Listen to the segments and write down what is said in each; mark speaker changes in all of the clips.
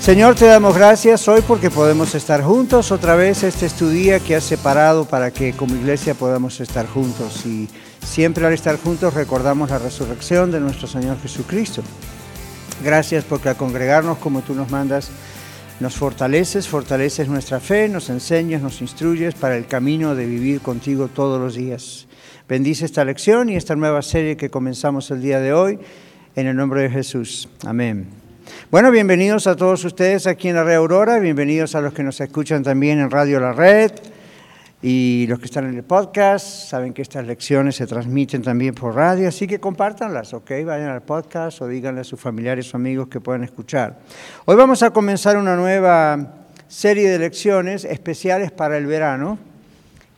Speaker 1: Señor, te damos gracias hoy porque podemos estar juntos. Otra vez este es tu día que has separado para que como iglesia podamos estar juntos. Y siempre al estar juntos recordamos la resurrección de nuestro Señor Jesucristo. Gracias porque al congregarnos como tú nos mandas, nos fortaleces, fortaleces nuestra fe, nos enseñas, nos instruyes para el camino de vivir contigo todos los días. Bendice esta lección y esta nueva serie que comenzamos el día de hoy. En el nombre de Jesús. Amén. Bueno, bienvenidos a todos ustedes aquí en la Red Aurora, bienvenidos a los que nos escuchan también en Radio La Red y los que están en el podcast. Saben que estas lecciones se transmiten también por radio, así que compártanlas, ¿ok? Vayan al podcast o díganle a sus familiares o amigos que puedan escuchar. Hoy vamos a comenzar una nueva serie de lecciones especiales para el verano,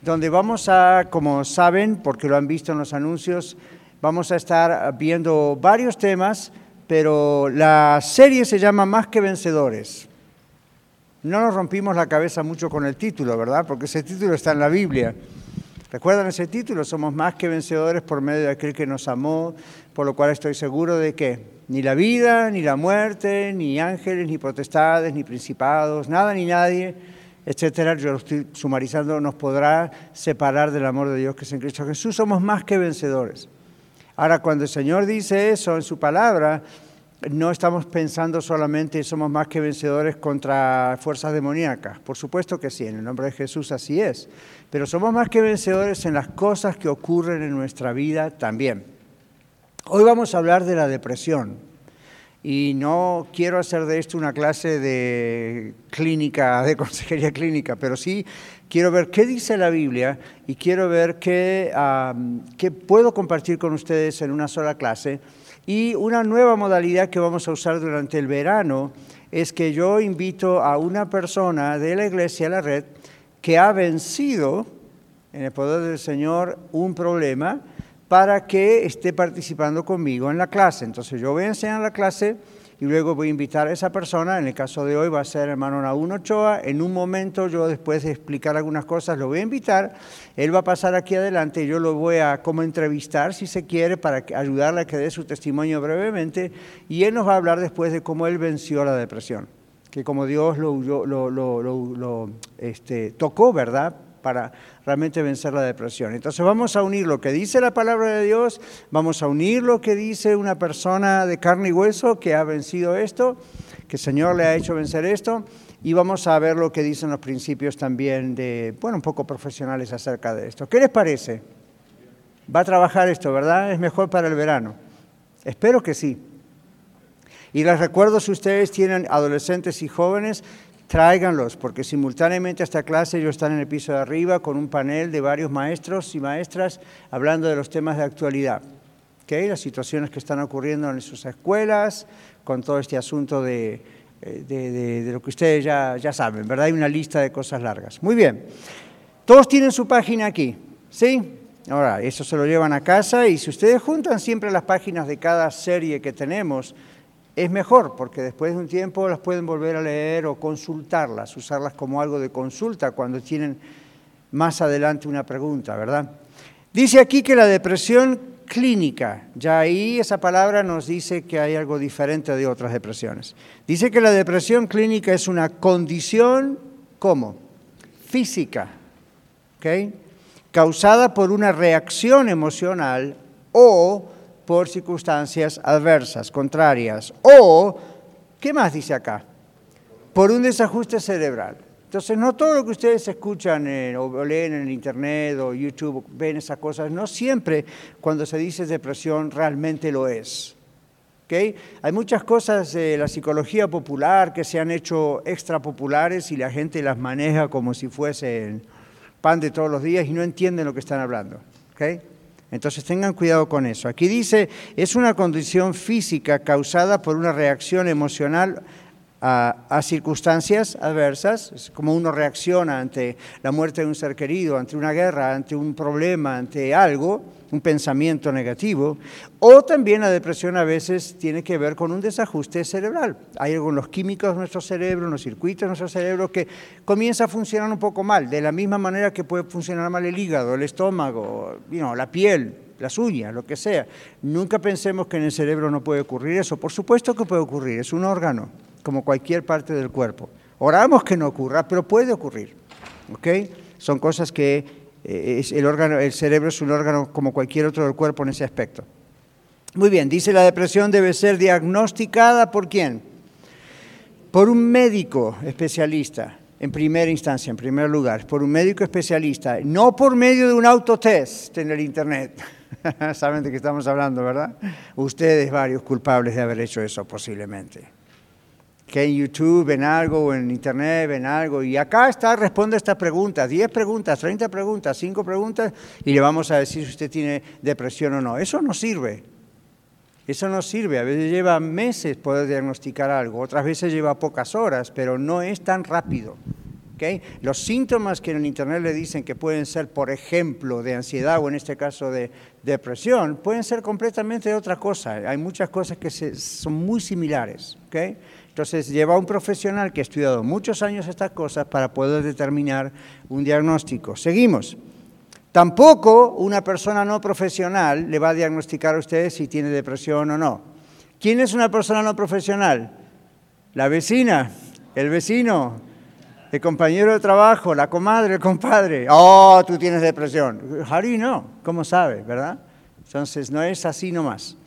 Speaker 1: donde vamos a, como saben, porque lo han visto en los anuncios, vamos a estar viendo varios temas pero la serie se llama Más que Vencedores. No nos rompimos la cabeza mucho con el título, ¿verdad? Porque ese título está en la Biblia. ¿Recuerdan ese título? Somos más que vencedores por medio de aquel que nos amó, por lo cual estoy seguro de que ni la vida, ni la muerte, ni ángeles, ni potestades, ni principados, nada ni nadie, etcétera, yo lo estoy sumarizando, nos podrá separar del amor de Dios que es en Cristo Jesús. Somos más que vencedores. Ahora, cuando el Señor dice eso en su palabra, no estamos pensando solamente somos más que vencedores contra fuerzas demoníacas. Por supuesto que sí, en el nombre de Jesús así es. Pero somos más que vencedores en las cosas que ocurren en nuestra vida también. Hoy vamos a hablar de la depresión. Y no quiero hacer de esto una clase de clínica, de consejería clínica, pero sí quiero ver qué dice la Biblia y quiero ver qué, qué puedo compartir con ustedes en una sola clase. Y una nueva modalidad que vamos a usar durante el verano es que yo invito a una persona de la iglesia, la red, que ha vencido en el poder del Señor un problema para que esté participando conmigo en la clase. Entonces yo voy a enseñar la clase y luego voy a invitar a esa persona, en el caso de hoy va a ser hermano Naúl Ochoa, en un momento yo después de explicar algunas cosas lo voy a invitar, él va a pasar aquí adelante yo lo voy a como entrevistar si se quiere para ayudarle a que dé su testimonio brevemente. Y él nos va a hablar después de cómo él venció la depresión, que como Dios lo, lo este, tocó, ¿verdad? Para realmente vencer la depresión. Entonces vamos a unir lo que dice la palabra de Dios, vamos a unir lo que dice una persona de carne y hueso que ha vencido esto, que el Señor le ha hecho vencer esto, y vamos a ver lo que dicen los principios también de, bueno, un poco profesionales acerca de esto. ¿Qué les parece? Va a trabajar esto, ¿verdad? Es mejor para el verano. Espero que sí. Y les recuerdo, si ustedes tienen adolescentes y jóvenes, tráiganlos, porque simultáneamente a esta clase ellos están en el piso de arriba con un panel de varios maestros y maestras hablando de los temas de actualidad, ¿okay? las situaciones que están ocurriendo en sus escuelas, con todo este asunto de, eh, de, lo que ustedes ya, ya saben, ¿verdad? Hay una lista de cosas largas. Muy bien, todos tienen su página aquí, ¿sí? Ahora, eso se lo llevan a casa y si ustedes juntan siempre las páginas de cada serie que tenemos, es mejor porque después de un tiempo las pueden volver a leer o consultarlas, usarlas como algo de consulta cuando tienen más adelante una pregunta, ¿verdad? Dice aquí que la depresión clínica, ya ahí esa palabra nos dice que hay algo diferente de otras depresiones. Dice que la depresión clínica es una condición, ¿cómo? Física, ¿ok? Causada por una reacción emocional o por circunstancias adversas, contrarias. O, ¿qué más dice acá? Por un desajuste cerebral. Entonces, no todo lo que ustedes escuchan o leen en Internet o YouTube, ven esas cosas, no siempre cuando se dice depresión realmente lo es. ¿Okay? Hay muchas cosas de la psicología popular que se han hecho extra populares y la gente las maneja como si fuesen pan de todos los días y no entienden lo que están hablando. ¿Okay? Entonces tengan cuidado con eso. Aquí dice, es una condición física causada por una reacción emocional a, circunstancias adversas, es como uno reacciona ante la muerte de un ser querido, ante una guerra, ante un problema, ante algo, un pensamiento negativo, o también la depresión a veces tiene que ver con un desajuste cerebral. Hay algo en los químicos de nuestro cerebro, en los circuitos de nuestro cerebro que comienza a funcionar un poco mal, de la misma manera que puede funcionar mal el hígado, el estómago, la piel, las uñas, lo que sea. Nunca pensemos que en el cerebro no puede ocurrir eso. Por supuesto que puede ocurrir, es un órgano como cualquier parte del cuerpo. Oramos que no ocurra, pero puede ocurrir. ¿ok? Son cosas que eh, el, el cerebro es un órgano como cualquier otro del cuerpo en ese aspecto. Muy bien, dice la depresión debe ser diagnosticada por quién? Por un médico especialista, en primera instancia, en primer lugar, por un médico especialista, no por medio de un autotest en el Internet. Saben de qué estamos hablando, ¿verdad? Ustedes varios culpables de haber hecho eso posiblemente que en YouTube ven algo o en Internet ven algo. Y acá está, responde estas preguntas, 10 preguntas, 30 preguntas, 5 preguntas, y le vamos a decir si usted tiene depresión o no. Eso no sirve. Eso no sirve. A veces lleva meses poder diagnosticar algo, otras veces lleva pocas horas, pero no es tan rápido. Los síntomas que en el Internet le dicen que pueden ser, por ejemplo, de ansiedad o en este caso de depresión, pueden ser completamente de otra cosa. Hay muchas cosas que son muy similares. ¿okay? Entonces lleva a un profesional que ha estudiado muchos años estas cosas para poder determinar un diagnóstico. Seguimos. Tampoco una persona no profesional le va a diagnosticar a usted si tiene depresión o no. ¿Quién es una persona no profesional? La vecina, el vecino, el compañero de trabajo, la comadre, el compadre. Oh, tú tienes depresión. Harry no, ¿cómo sabe, verdad? Entonces no es así nomás.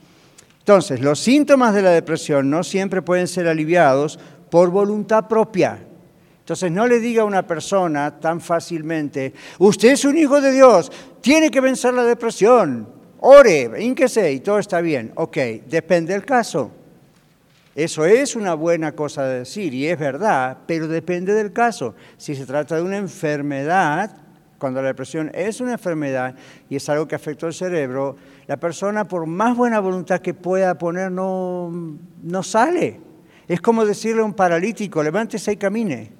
Speaker 1: Entonces, los síntomas de la depresión no siempre pueden ser aliviados por voluntad propia. Entonces, no le diga a una persona tan fácilmente, usted es un hijo de Dios, tiene que vencer la depresión, ore, ínquese y todo está bien. Ok, depende del caso. Eso es una buena cosa de decir y es verdad, pero depende del caso. Si se trata de una enfermedad, cuando la depresión es una enfermedad y es algo que afecta al cerebro, la persona por más buena voluntad que pueda poner no, no sale. Es como decirle a un paralítico, levántese y camine.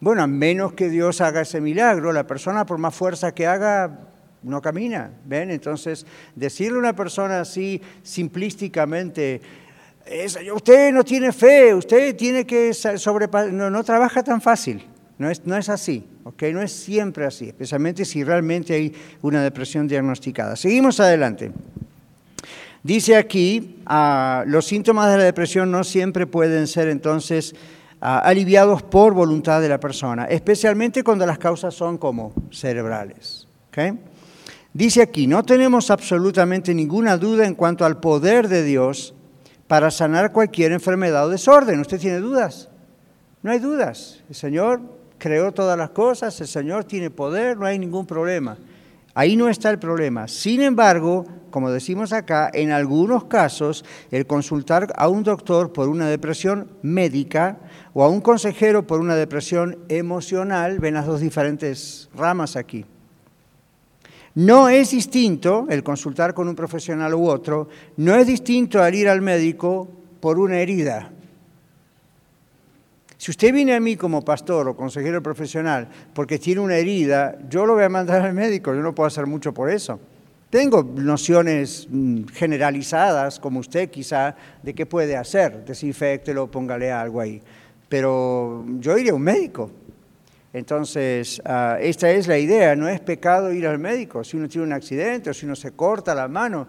Speaker 1: Bueno, a menos que Dios haga ese milagro, la persona por más fuerza que haga, no camina. ¿Ven? Entonces, decirle a una persona así simplísticamente, usted no tiene fe, usted tiene que no, no trabaja tan fácil. No es, no es así, ¿ok? No es siempre así, especialmente si realmente hay una depresión diagnosticada. Seguimos adelante. Dice aquí, ah, los síntomas de la depresión no siempre pueden ser entonces ah, aliviados por voluntad de la persona, especialmente cuando las causas son como cerebrales. Dice aquí, no tenemos absolutamente ninguna duda en cuanto al poder de Dios para sanar cualquier enfermedad o desorden. ¿Usted tiene dudas? No hay dudas. El Señor creó todas las cosas, el Señor tiene poder, no hay ningún problema. Ahí no está el problema. Sin embargo, como decimos acá, en algunos casos el consultar a un doctor por una depresión médica o a un consejero por una depresión emocional, ven las dos diferentes ramas aquí. No es distinto el consultar con un profesional u otro, no es distinto al ir al médico por una herida. Si usted viene a mí como pastor o consejero profesional porque tiene una herida, yo lo voy a mandar al médico, yo no puedo hacer mucho por eso. Tengo nociones mm, generalizadas, como usted quizá, de qué puede hacer. Desinfectelo, póngale algo ahí. Pero yo iré a un médico. Entonces, ah, esta es la idea, no es pecado ir al médico. Si uno tiene un accidente o si uno se corta la mano,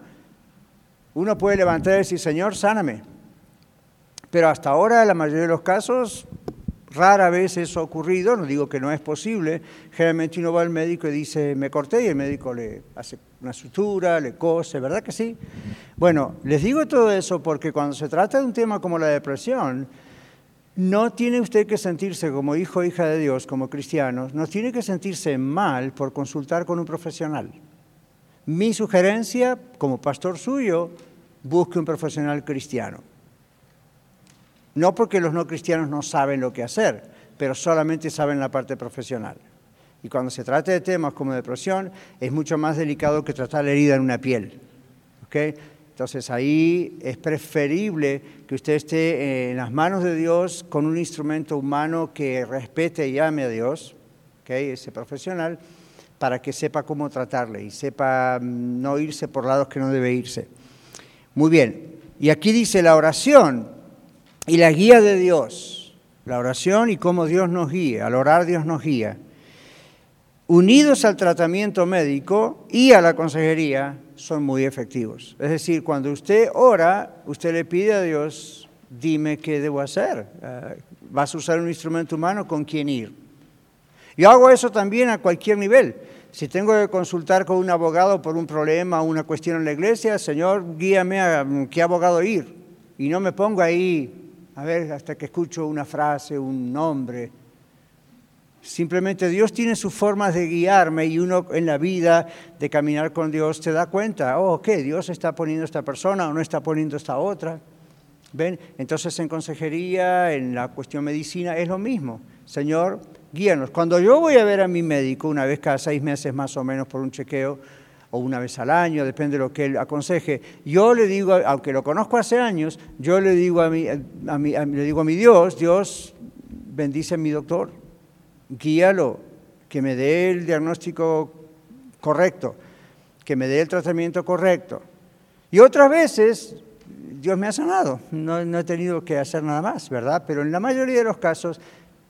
Speaker 1: uno puede levantar y decir, Señor, sáname. Pero hasta ahora, la mayoría de los casos, Rara vez eso ha ocurrido, no digo que no es posible. Generalmente uno va al médico y dice, me corté y el médico le hace una sutura, le cose, ¿verdad que sí? Bueno, les digo todo eso porque cuando se trata de un tema como la depresión, no tiene usted que sentirse como hijo o hija de Dios, como cristiano, no tiene que sentirse mal por consultar con un profesional. Mi sugerencia, como pastor suyo, busque un profesional cristiano. No porque los no cristianos no saben lo que hacer, pero solamente saben la parte profesional. Y cuando se trata de temas como depresión, es mucho más delicado que tratar la herida en una piel. Entonces ahí es preferible que usted esté en las manos de Dios con un instrumento humano que respete y ame a Dios, ese profesional, para que sepa cómo tratarle y sepa mm, no irse por lados que no debe irse. Muy bien, y aquí dice la oración y la guía de Dios, la oración y cómo Dios nos guía, al orar Dios nos guía, unidos al tratamiento médico y a la consejería, son muy efectivos. Es decir, cuando usted ora, usted le pide a Dios, dime qué debo hacer. Eh, ¿Vas a usar un instrumento humano? ¿Con quién ir? Yo hago eso también a cualquier nivel. Si tengo que consultar con un abogado por un problema o una cuestión en la iglesia, Señor, guíame a qué abogado ir. Y no me pongo ahí, a ver, hasta que escucho una frase, un nombre. Simplemente Dios tiene sus formas de guiarme y uno en la vida de caminar con Dios te da cuenta, oh, ¿qué? Dios está poniendo esta persona o no está poniendo esta otra. ¿Ven? Entonces en consejería, en la cuestión medicina, es lo mismo. Señor, guíanos. Cuando yo voy a ver a mi médico, una vez cada seis meses más o menos por un chequeo, o una vez al año, depende de lo que él aconseje, yo le digo, aunque lo conozco hace años, yo le digo a mi, a mi, le digo a mi Dios, Dios bendice a mi doctor, guíalo, que me dé el diagnóstico correcto, que me dé el tratamiento correcto. Y otras veces Dios me ha sanado, no, no he tenido que hacer nada más, ¿verdad? Pero en la mayoría de los casos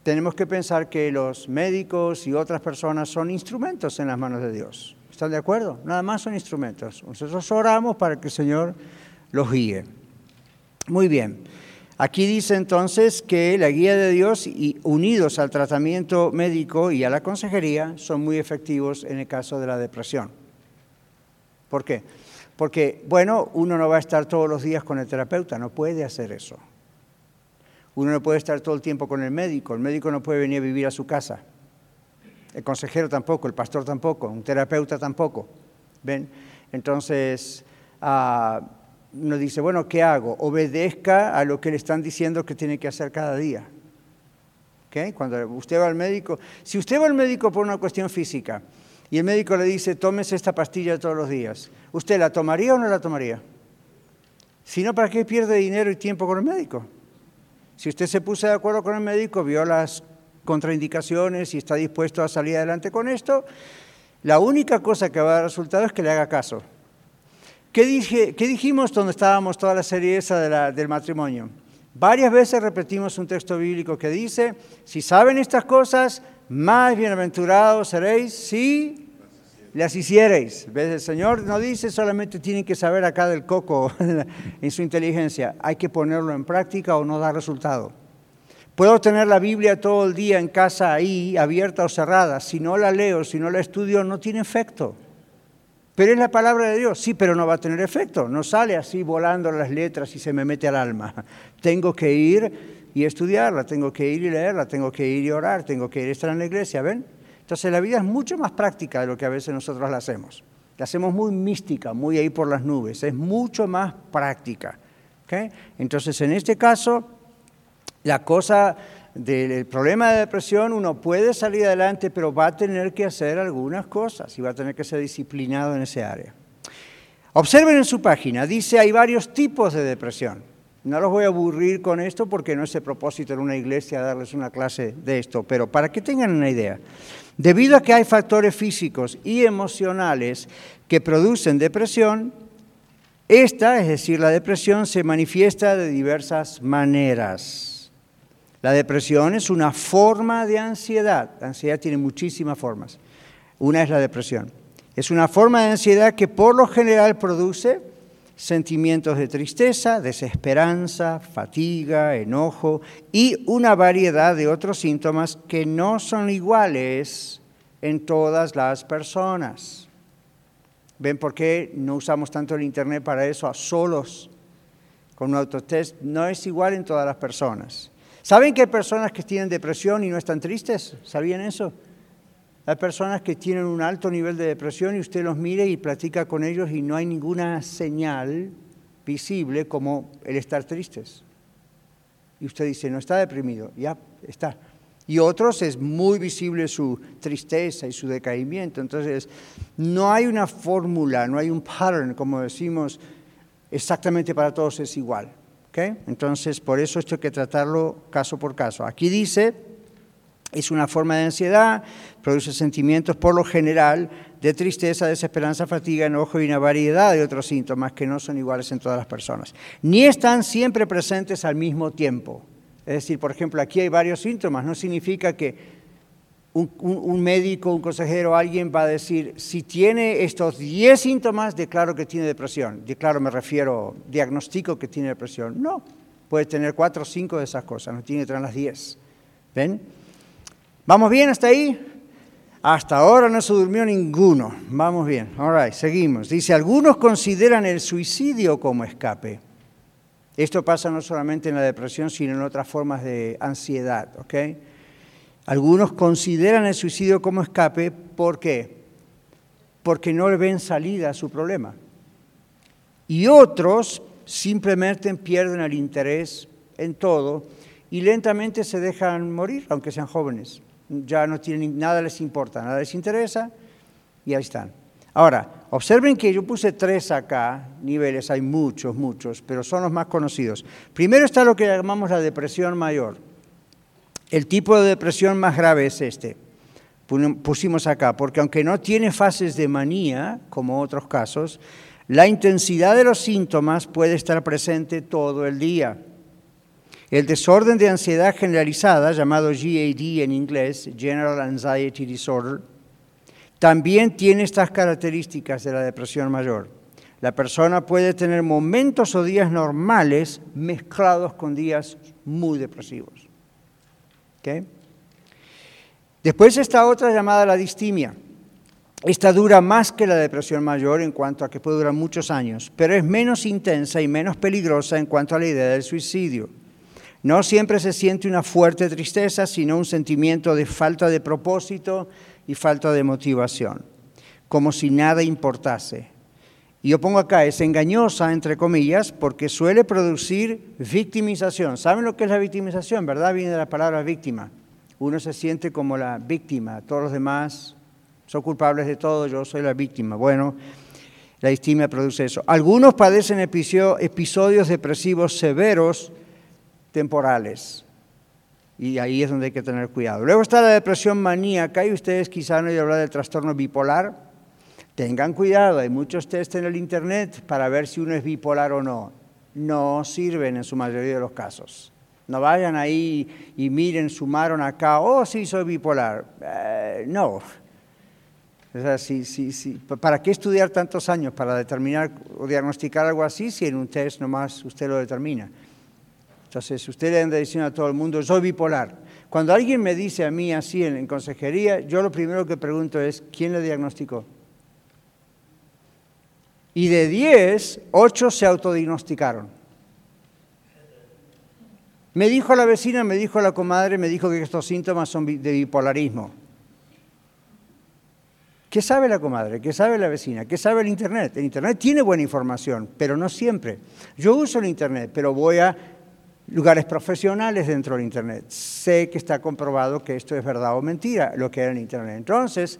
Speaker 1: tenemos que pensar que los médicos y otras personas son instrumentos en las manos de Dios. ¿Están de acuerdo? Nada más son instrumentos. Nosotros oramos para que el Señor los guíe. Muy bien. Aquí dice entonces que la guía de Dios y unidos al tratamiento médico y a la consejería son muy efectivos en el caso de la depresión. ¿Por qué? Porque, bueno, uno no va a estar todos los días con el terapeuta, no puede hacer eso. Uno no puede estar todo el tiempo con el médico, el médico no puede venir a vivir a su casa. El consejero tampoco, el pastor tampoco, un terapeuta tampoco. ¿Ven? Entonces, uh, uno dice, bueno, ¿qué hago? Obedezca a lo que le están diciendo que tiene que hacer cada día. ¿Okay? Cuando usted va al médico, si usted va al médico por una cuestión física y el médico le dice, tómese esta pastilla todos los días, ¿usted la tomaría o no la tomaría? Si no, ¿para qué pierde dinero y tiempo con el médico? Si usted se puso de acuerdo con el médico, vio las contraindicaciones y está dispuesto a salir adelante con esto, la única cosa que va a dar resultado es que le haga caso. ¿Qué, dije, qué dijimos donde estábamos toda la serie esa del matrimonio? Varias veces repetimos un texto bíblico que dice, si saben estas cosas, más bienaventurados seréis si las hicierais. ¿Ves? El Señor no dice solamente tienen que saber acá del coco en su inteligencia, hay que ponerlo en práctica o no da resultado. Puedo tener la Biblia todo el día en casa ahí, abierta o cerrada. Si no la leo, si no la estudio, no tiene efecto. Pero es la palabra de Dios, sí, pero no va a tener efecto. No sale así volando las letras y se me mete al alma. Tengo que ir y estudiarla, tengo que ir y leerla, tengo que ir y orar, tengo que ir y estar en la iglesia, ¿ven? Entonces la vida es mucho más práctica de lo que a veces nosotros la hacemos. La hacemos muy mística, muy ahí por las nubes. Es mucho más práctica. Entonces en este caso, la cosa del problema de depresión, uno puede salir adelante, pero va a tener que hacer algunas cosas y va a tener que ser disciplinado en ese área. Observen en su página, dice hay varios tipos de depresión. No los voy a aburrir con esto porque no es el propósito en una iglesia darles una clase de esto, pero para que tengan una idea. Debido a que hay factores físicos y emocionales que producen depresión, esta, es decir, la depresión, se manifiesta de diversas maneras. La depresión es una forma de ansiedad. La ansiedad tiene muchísimas formas. Una es la depresión. Es una forma de ansiedad que por lo general produce sentimientos de tristeza, desesperanza, fatiga, enojo y una variedad de otros síntomas que no son iguales en todas las personas. ¿Ven por qué no usamos tanto el Internet para eso a solos con un autotest? No es igual en todas las personas. ¿Saben que hay personas que tienen depresión y no están tristes? ¿Sabían eso? Hay personas que tienen un alto nivel de depresión y usted los mire y platica con ellos y no hay ninguna señal visible como el estar tristes. Y usted dice, no está deprimido, ya está. Y otros es muy visible su tristeza y su decaimiento. Entonces, no hay una fórmula, no hay un pattern, como decimos, exactamente para todos es igual. Entonces, por eso esto hay que tratarlo caso por caso. Aquí dice, es una forma de ansiedad, produce sentimientos por lo general de tristeza, desesperanza, fatiga, enojo y una variedad de otros síntomas que no son iguales en todas las personas. Ni están siempre presentes al mismo tiempo. Es decir, por ejemplo, aquí hay varios síntomas, no significa que un, médico, un consejero, alguien va a decir, si tiene estos 10 síntomas, declaro que tiene depresión. Declaro, me refiero, diagnostico que tiene depresión. No, puede tener 4 o 5 de esas cosas, no tiene que tener las 10. ¿Ven? ¿Vamos bien hasta ahí? Hasta ahora no se durmió ninguno. Vamos bien. All right, seguimos. Dice, algunos consideran el suicidio como escape. Esto pasa no solamente en la depresión, sino en otras formas de ansiedad, ¿ok? Algunos consideran el suicidio como escape, ¿por qué? Porque no le ven salida a su problema. Y otros simplemente pierden el interés en todo y lentamente se dejan morir, aunque sean jóvenes. Ya no tienen nada les importa, nada les interesa y ahí están. Ahora, observen que yo puse tres acá, niveles, hay muchos, muchos, pero son los más conocidos. Primero está lo que llamamos la depresión mayor. El tipo de depresión más grave es este. Pusimos acá, porque aunque no tiene fases de manía, como otros casos, la intensidad de los síntomas puede estar presente todo el día. El desorden de ansiedad generalizada, llamado GAD en inglés, General Anxiety Disorder, también tiene estas características de la depresión mayor. La persona puede tener momentos o días normales mezclados con días muy depresivos. Después está otra llamada la distimia. Esta dura más que la depresión mayor en cuanto a que puede durar muchos años, pero es menos intensa y menos peligrosa en cuanto a la idea del suicidio. No siempre se siente una fuerte tristeza, sino un sentimiento de falta de propósito y falta de motivación, como si nada importase. Y yo pongo acá, es engañosa, entre comillas, porque suele producir victimización. ¿Saben lo que es la victimización, verdad? Viene de la palabra víctima. Uno se siente como la víctima, todos los demás son culpables de todo, yo soy la víctima. Bueno, la distimia produce eso. Algunos padecen episodios depresivos severos temporales. Y ahí es donde hay que tener cuidado. Luego está la depresión maníaca y ustedes quizá no oído hablar del trastorno bipolar. Tengan cuidado, hay muchos test en el Internet para ver si uno es bipolar o no. No sirven en su mayoría de los casos. No vayan ahí y miren, sumaron acá, oh, sí, soy bipolar. Eh, no. O sea, sí, sí. ¿Para qué estudiar tantos años para determinar o diagnosticar algo así si en un test nomás usted lo determina? Entonces, usted le anda diciendo a todo el mundo, soy bipolar. Cuando alguien me dice a mí así en consejería, yo lo primero que pregunto es, ¿quién le diagnosticó? Y de 10, 8 se autodiagnosticaron. Me dijo la vecina, me dijo la comadre, me dijo que estos síntomas son de bipolarismo. ¿Qué sabe la comadre? ¿Qué sabe la vecina? ¿Qué sabe el Internet? El Internet tiene buena información, pero no siempre. Yo uso el Internet, pero voy a lugares profesionales dentro del Internet. Sé que está comprobado que esto es verdad o mentira, lo que era el Internet. Entonces,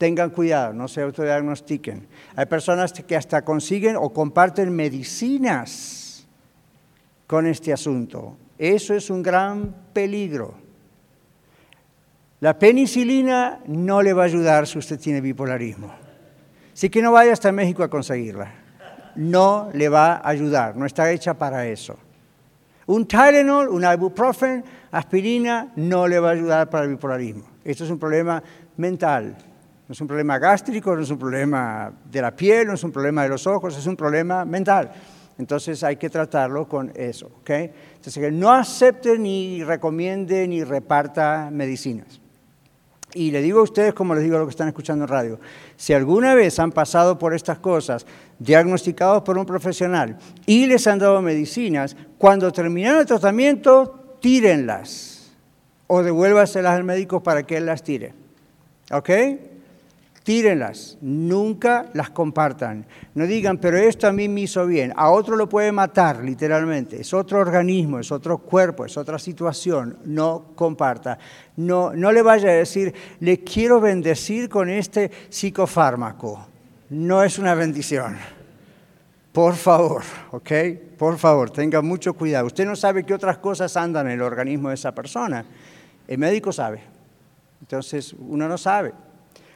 Speaker 1: tengan cuidado, no se autodiagnostiquen. Hay personas que hasta consiguen o comparten medicinas con este asunto. Eso es un gran peligro. La penicilina no le va a ayudar si usted tiene bipolarismo. Así que no vaya hasta México a conseguirla. No le va a ayudar, no está hecha para eso. Un Tylenol, un ibuprofen, aspirina, no le va a ayudar para el bipolarismo. Esto es un problema mental. No es un problema gástrico, no es un problema de la piel, no es un problema de los ojos, es un problema mental. Entonces hay que tratarlo con eso. Entonces que no acepte ni recomiende ni reparta medicinas. Y le digo a ustedes, como les digo a los que están escuchando en radio, si alguna vez han pasado por estas cosas, diagnosticados por un profesional y les han dado medicinas, cuando terminaron el tratamiento, tírenlas o devuélvaselas al médico para que él las tire. ¿Ok? Tírenlas, nunca las compartan. No digan, pero esto a mí me hizo bien, a otro lo puede matar, literalmente. Es otro organismo, es otro cuerpo, es otra situación. No comparta. No, no le vaya a decir, le quiero bendecir con este psicofármaco. No es una bendición. Por favor, ¿ok? Por favor, tenga mucho cuidado. Usted no sabe qué otras cosas andan en el organismo de esa persona. El médico sabe. Entonces, uno no sabe.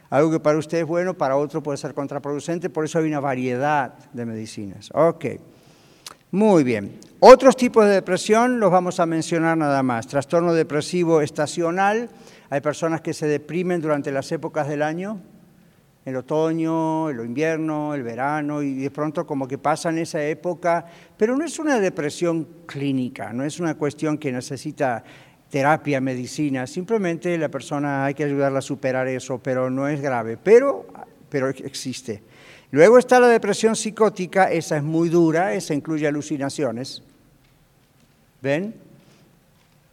Speaker 1: Algo que para usted es bueno, para otro puede ser contraproducente, por eso hay una variedad de medicinas. Ok, muy bien. Otros tipos de depresión los vamos a mencionar nada más. Trastorno depresivo estacional, hay personas que se deprimen durante las épocas del año, el otoño, el invierno, el verano, y de pronto como que pasan esa época, pero no es una depresión clínica, no es una cuestión que necesita terapia, medicina, simplemente la persona hay que ayudarla a superar eso, pero no es grave, pero, pero existe. Luego está la depresión psicótica, esa es muy dura, esa incluye alucinaciones, ¿ven?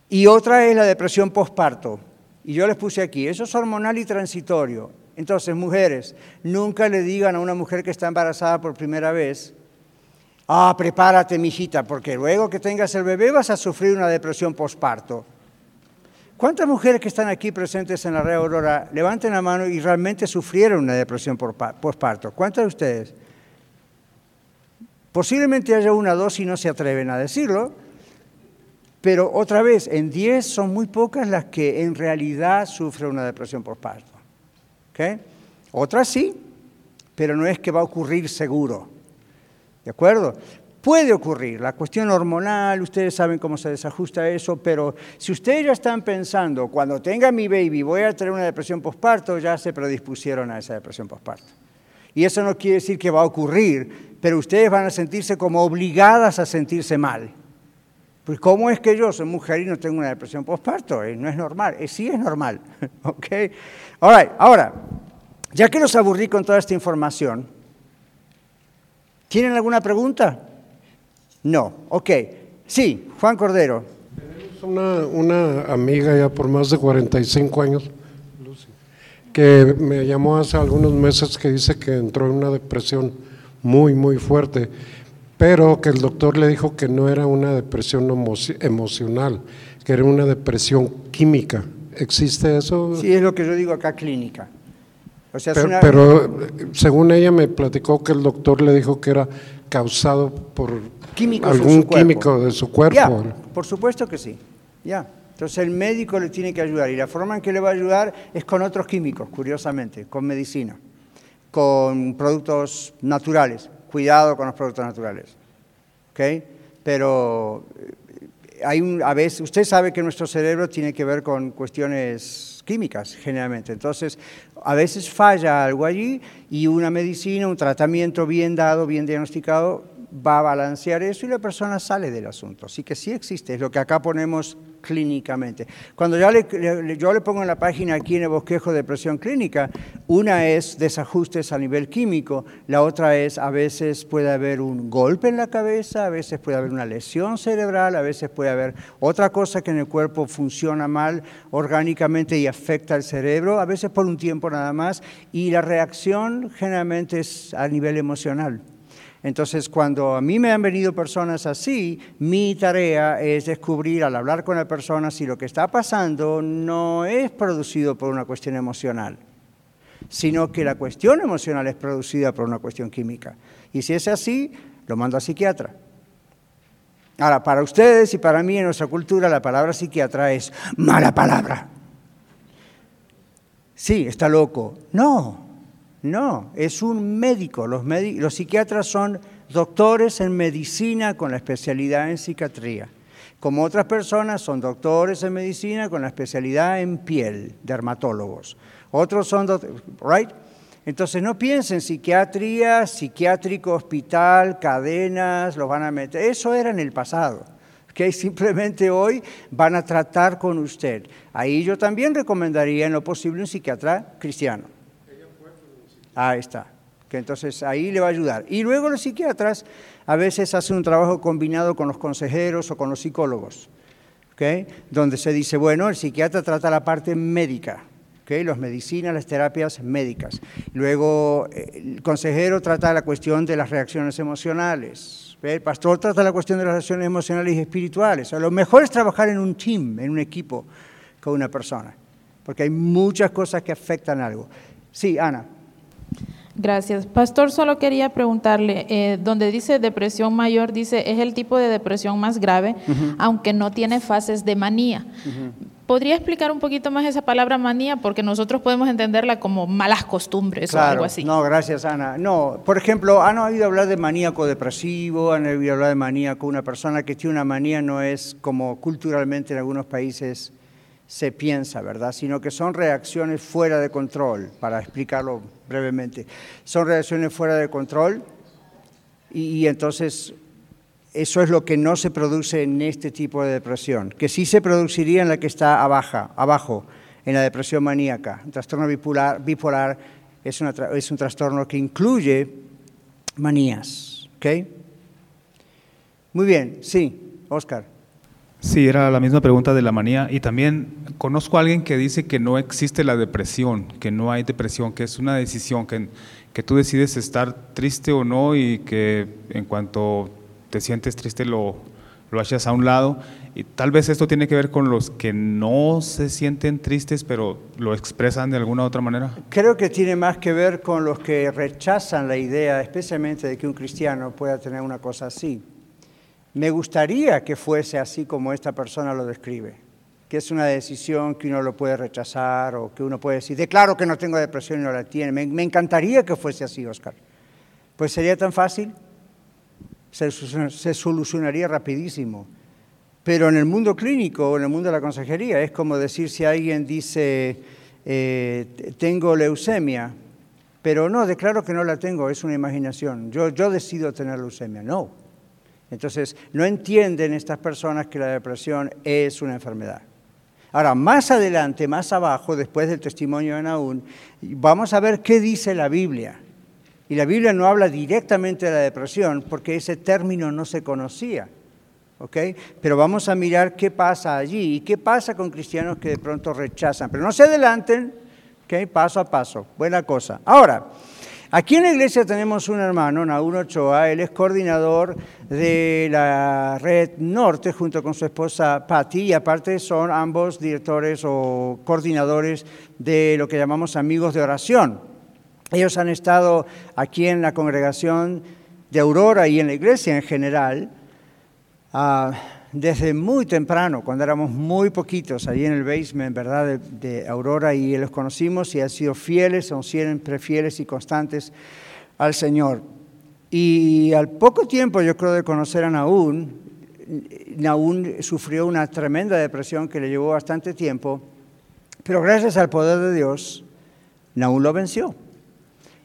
Speaker 1: Y otra es la depresión postparto, y yo les puse aquí, eso es hormonal y transitorio. Entonces, mujeres, nunca le digan a una mujer que está embarazada por primera vez, ah, prepárate, mijita, porque luego que tengas el bebé vas a sufrir una depresión postparto. ¿Cuántas mujeres que están aquí presentes en la Red Aurora levanten la mano y realmente sufrieron una depresión postparto? ¿Cuántas de ustedes? Posiblemente haya una o dos y no se atreven a decirlo, pero otra vez, en 10 son muy pocas las que en realidad sufren una depresión postparto. ¿Okay? Otras sí, pero no es que va a ocurrir seguro. ¿De acuerdo? Puede ocurrir, la cuestión hormonal, ustedes saben cómo se desajusta eso, pero si ustedes ya están pensando, cuando tenga mi baby voy a tener una depresión postparto, ya se predispusieron a esa depresión postparto. Y eso no quiere decir que va a ocurrir, pero ustedes van a sentirse como obligadas a sentirse mal. Pues ¿cómo es que yo soy mujer y no tengo una depresión postparto? Eh, no es normal. Eh, sí es normal. ¿Ok? Ahora, ya que los aburrí con toda esta información, ¿tienen alguna pregunta? No. Ok. Sí, Juan Cordero.
Speaker 2: Tenemos una, una amiga ya por más de 45 años, que me llamó hace algunos meses que dice que entró en una depresión muy, muy fuerte pero que el doctor le dijo que no era una depresión emocional, que era una depresión química. ¿Existe eso?
Speaker 1: Sí, es lo que yo digo acá, clínica.
Speaker 2: O sea, pero, según ella me platicó que el doctor le dijo que era causado por algún químico de su cuerpo.
Speaker 1: por supuesto que sí. Ya. Entonces el médico le tiene que ayudar y la forma en que le va a ayudar es con otros químicos, curiosamente, con medicina, con productos naturales cuidado con los productos naturales. ¿Ok? Pero eh, hay un, a veces, usted sabe que nuestro cerebro tiene que ver con cuestiones químicas generalmente. Entonces, a veces falla algo allí y una medicina, un tratamiento bien dado, bien diagnosticado, va a balancear eso y la persona sale del asunto. Así que sí existe, es lo que acá ponemos clínicamente. Cuando yo le, yo le pongo en la página aquí en el bosquejo de presión clínica, una es desajustes a nivel químico, la otra es a veces puede haber un golpe en la cabeza, a veces puede haber una lesión cerebral, a veces puede haber otra cosa que en el cuerpo funciona mal orgánicamente y afecta al cerebro, a veces por un tiempo nada más, y la reacción generalmente es a nivel emocional. Entonces, cuando a mí me han venido personas así, mi tarea es descubrir al hablar con la persona si lo que está pasando no es producido por una cuestión emocional, sino que la cuestión emocional es producida por una cuestión química. Y si es así, lo mando a psiquiatra. Ahora, para ustedes y para mí en nuestra cultura, la palabra psiquiatra es mala palabra. Sí, está loco. No, no, es un médico. Los, los psiquiatras son doctores en medicina con la especialidad en psiquiatría. Como otras personas son doctores en medicina con la especialidad en piel, dermatólogos. Otros son, right? Entonces no piensen psiquiatría, psiquiátrico, hospital, cadenas, los van a meter. Eso era en el pasado. que Simplemente hoy van a tratar con usted. Ahí yo también recomendaría en lo posible un psiquiatra cristiano. Ahí está. Que entonces ahí le va a ayudar. Y luego los psiquiatras a veces hacen un trabajo combinado con los consejeros o con los psicólogos, ¿okay? donde se dice, bueno, el psiquiatra trata la parte médica, ¿okay? las medicinas, las terapias médicas. Luego el consejero trata la cuestión de las reacciones emocionales. El pastor trata la cuestión de las reacciones emocionales y espirituales. lo mejor es trabajar en un team, en un equipo con una persona, porque hay muchas cosas que afectan algo. Sí, Ana.
Speaker 3: Gracias. Pastor, solo quería preguntarle, eh, donde dice depresión mayor, dice es el tipo de depresión más grave, aunque no tiene fases de manía. ¿Podría explicar un poquito más esa palabra manía? Porque nosotros podemos entenderla como malas costumbres o algo así.
Speaker 1: No, gracias, Ana. No, por ejemplo, han oído hablar de maníaco depresivo, han oído hablar de maníaco. Una persona que tiene una manía no es como culturalmente en algunos países se piensa, ¿verdad? Sino que son reacciones fuera de control, para explicarlo brevemente. Son reacciones fuera de control y, entonces eso es lo que no se produce en este tipo de depresión, que sí se produciría en la que está abajo, abajo en la depresión maníaca. Trastorno bipolar, es, es un trastorno que incluye manías. ¿ok? Muy bien, sí, Oscar.
Speaker 4: Sí, era la misma pregunta de la manía. Y también conozco a alguien que dice que no existe la depresión, que no hay depresión, que es una decisión, que, que tú decides estar triste o no y que en cuanto te sientes triste lo, lo a un lado. Y tal vez esto tiene que ver con los que no se sienten tristes, pero lo expresan de alguna otra manera.
Speaker 1: Creo que tiene más que ver con los que rechazan la idea, especialmente de que un cristiano pueda tener una cosa así. Me gustaría que fuese así como esta persona lo describe, que es una decisión que uno lo puede rechazar o que uno puede decir, declaro que no tengo depresión y no la tiene. Me, encantaría que fuese así, Oscar. Pues sería tan fácil, se, solucionaría rapidísimo. Pero en el mundo clínico o en el mundo de la consejería es como decir si alguien dice, eh, tengo leucemia, pero no, declaro que no la tengo, es una imaginación. Yo, yo decido tener leucemia. No, entonces, no entienden estas personas que la depresión es una enfermedad. Ahora, más adelante, más abajo, después del testimonio de Naún, vamos a ver qué dice la Biblia. Y la Biblia no habla directamente de la depresión porque ese término no se conocía. Pero vamos a mirar qué pasa allí y qué pasa con cristianos que de pronto rechazan. Pero no se adelanten, paso a paso. Buena cosa. Ahora, Aquí en la iglesia tenemos un hermano, Naúl Ochoa, él es coordinador de la Red Norte junto con su esposa Patti y aparte son ambos directores o coordinadores de lo que llamamos amigos de oración. Ellos han estado aquí en la congregación de Aurora y en la iglesia en general. Ah, desde muy temprano, cuando éramos muy poquitos, allí en el basement, ¿verdad?, de, Aurora, y los conocimos y han sido fieles, son siempre fieles y constantes al Señor. Y al poco tiempo, yo creo, de conocer a Naún, Naún sufrió una tremenda depresión que le llevó bastante tiempo, pero gracias al poder de Dios, Naún lo venció.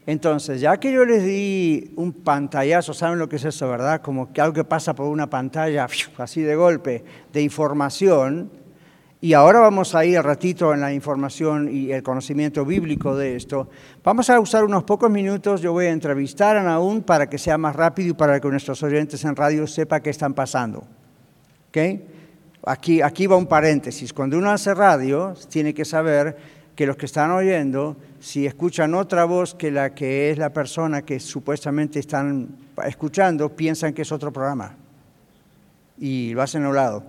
Speaker 1: Entonces, ya que yo les di un pantallazo, ¿saben lo que es eso, verdad? Como que algo que pasa por una pantalla, así de golpe, de información, y ahora vamos a ir al ratito en la información y el conocimiento bíblico de esto. Vamos a usar unos pocos minutos, yo voy a entrevistar a Naún para que sea más rápido y para que nuestros oyentes en radio sepan qué están pasando. ¿Okay? Aquí, aquí va un paréntesis. Cuando uno hace radio, tiene que saber que los que están oyendo si escuchan otra voz que la que es la persona que supuestamente están escuchando, piensan que es otro programa y lo hacen a un lado.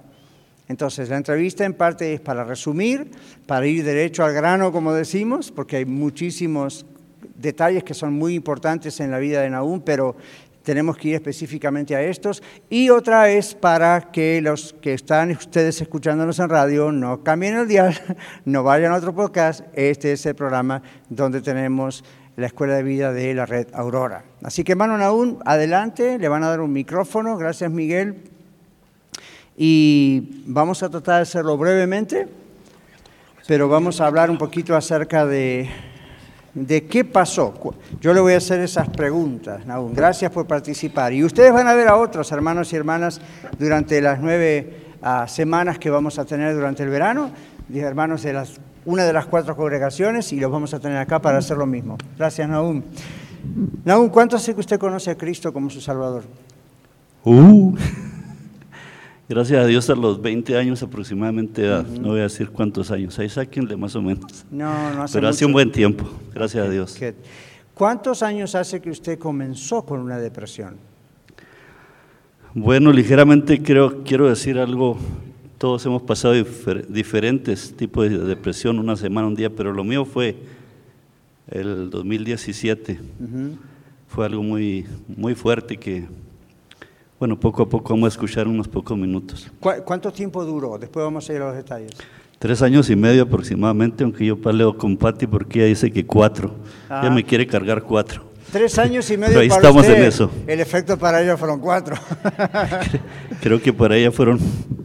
Speaker 1: Entonces, la entrevista en parte es para resumir, para ir derecho al grano, como decimos, porque hay muchísimos detalles que son muy importantes en la vida de Nahum, pero tenemos que ir específicamente a estos. Y otra es para que los que están ustedes escuchándonos en radio no cambien el dial, no vayan a otro podcast. Este es el programa donde tenemos la Escuela de Vida de la Red Aurora. Así que, hermano Naún, adelante, le van a dar un micrófono. Gracias, Miguel. Y vamos a tratar de hacerlo brevemente, pero vamos a hablar un poquito acerca de de qué pasó. Yo le voy a hacer esas preguntas, Naum. Gracias por participar. Y ustedes van a ver a otros hermanos y hermanas durante las nueve ah, semanas que vamos a tener durante el verano, hermanos de las, una de las cuatro congregaciones, y los vamos a tener acá para hacer lo mismo. Gracias, Naum. Naum, ¿cuánto hace que usted conoce a Cristo como su Salvador?
Speaker 5: Uh. Gracias a Dios a los 20 años aproximadamente, no voy a decir cuántos años, ahí sáquenle más o menos.
Speaker 1: No, no hace
Speaker 5: Pero hace un buen tiempo, gracias a Dios.
Speaker 1: ¿Cuántos años hace que usted comenzó con una depresión?
Speaker 5: Bueno, ligeramente creo, quiero decir algo, todos hemos pasado diferentes tipos de depresión, una semana, un día, pero lo mío fue el 2017. Fue algo muy, muy fuerte que, bueno, poco a poco vamos a escuchar unos pocos minutos.
Speaker 1: ¿Cuánto tiempo duró? Después vamos a ir a los detalles.
Speaker 5: Tres años y medio aproximadamente, aunque yo paleo con Patti porque ella dice que cuatro. Ella
Speaker 1: Ah.
Speaker 5: me quiere cargar cuatro.
Speaker 1: Tres años y medio
Speaker 5: Pero ahí
Speaker 1: para
Speaker 5: estamos
Speaker 1: usted.
Speaker 5: en eso.
Speaker 1: El efecto para ellos fueron cuatro.
Speaker 5: Creo que para ella fueron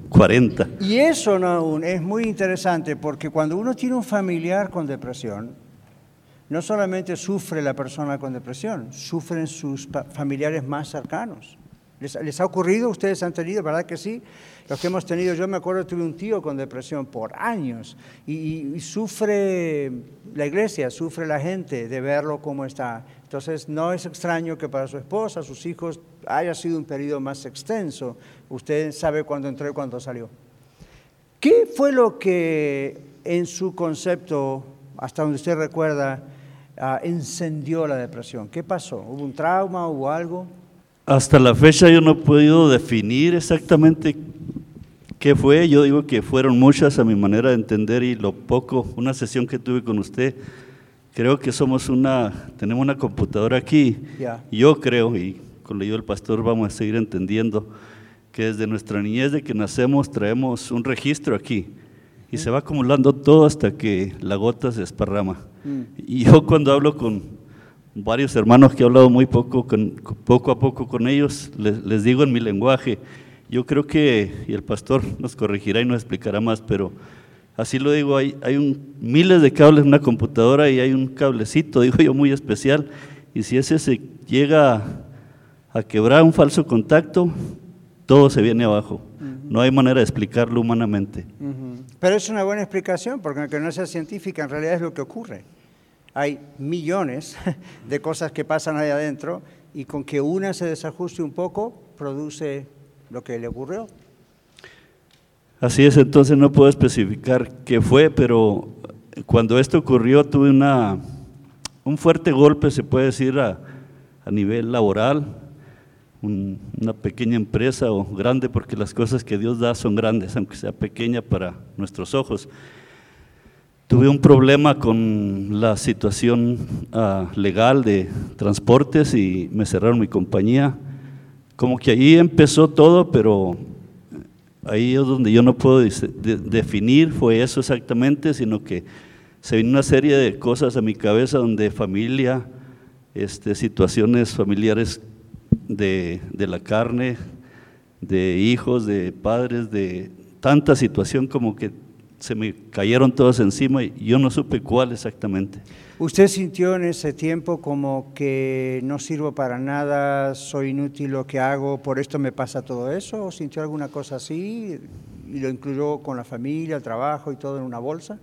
Speaker 5: 40.
Speaker 1: y eso no, es muy interesante porque cuando uno tiene un familiar con depresión, no solamente sufre la persona con depresión, sufren sus familiares más cercanos. ¿Les, ha ocurrido? ¿Ustedes han tenido? ¿Verdad que sí? Los que hemos tenido, yo me acuerdo, tuve un tío con depresión por años y sufre la iglesia, sufre la gente de verlo como está. Entonces, no es extraño que para su esposa, sus hijos, haya sido un periodo más extenso. Usted sabe cuándo entró y cuándo salió. ¿Qué fue lo que en su concepto, hasta donde usted recuerda, ah, encendió la depresión? ¿Qué pasó? ¿Hubo un trauma? ¿Hubo algo?
Speaker 5: Hasta la fecha yo no he podido definir exactamente qué fue. Yo digo que fueron muchas a mi manera de entender y lo poco, una sesión que tuve con usted, creo que somos una, tenemos una computadora aquí.
Speaker 1: Ya.
Speaker 5: Yo creo, y con lo el pastor vamos a seguir entendiendo, que desde nuestra niñez, de que nacemos, traemos un registro aquí. Y se va acumulando todo hasta que la gota se esparrama. Y yo cuando hablo con varios hermanos que he hablado muy poco, con, poco a poco con ellos, les, les digo en mi lenguaje, yo creo que, y el pastor nos corregirá y nos explicará más, pero así lo digo, hay, hay un, miles de cables en una computadora y hay un cablecito, digo yo, muy especial, y si ese se llega a, a quebrar un falso contacto, todo se viene abajo. No hay manera de explicarlo humanamente.
Speaker 1: Pero es una buena explicación, porque aunque no sea científica, en realidad es lo que ocurre. Hay millones de cosas que pasan ahí adentro y con que una se desajuste un poco, produce lo que le ocurrió.
Speaker 5: Así es, entonces no puedo especificar qué fue, pero cuando esto ocurrió tuve una, un fuerte golpe, se puede decir, a, nivel laboral, un- una pequeña empresa o grande, porque las cosas que Dios da son grandes, aunque sea pequeña para nuestros ojos. Tuve un problema con la situación ah, legal de transportes y me cerraron mi compañía. Como que ahí empezó todo, pero ahí es donde yo no puedo de- definir fue eso exactamente, sino que se vino una serie de cosas a mi cabeza donde familia, este, situaciones familiares de, de la carne, de hijos, de padres, de tanta situación como que se me cayeron todas encima y yo no supe cuál exactamente.
Speaker 1: ¿Usted sintió en ese tiempo como que no sirvo para nada, soy inútil lo que hago, por esto me pasa todo eso? ¿O sintió alguna cosa así y lo incluyó con la familia, el trabajo y todo en una bolsa?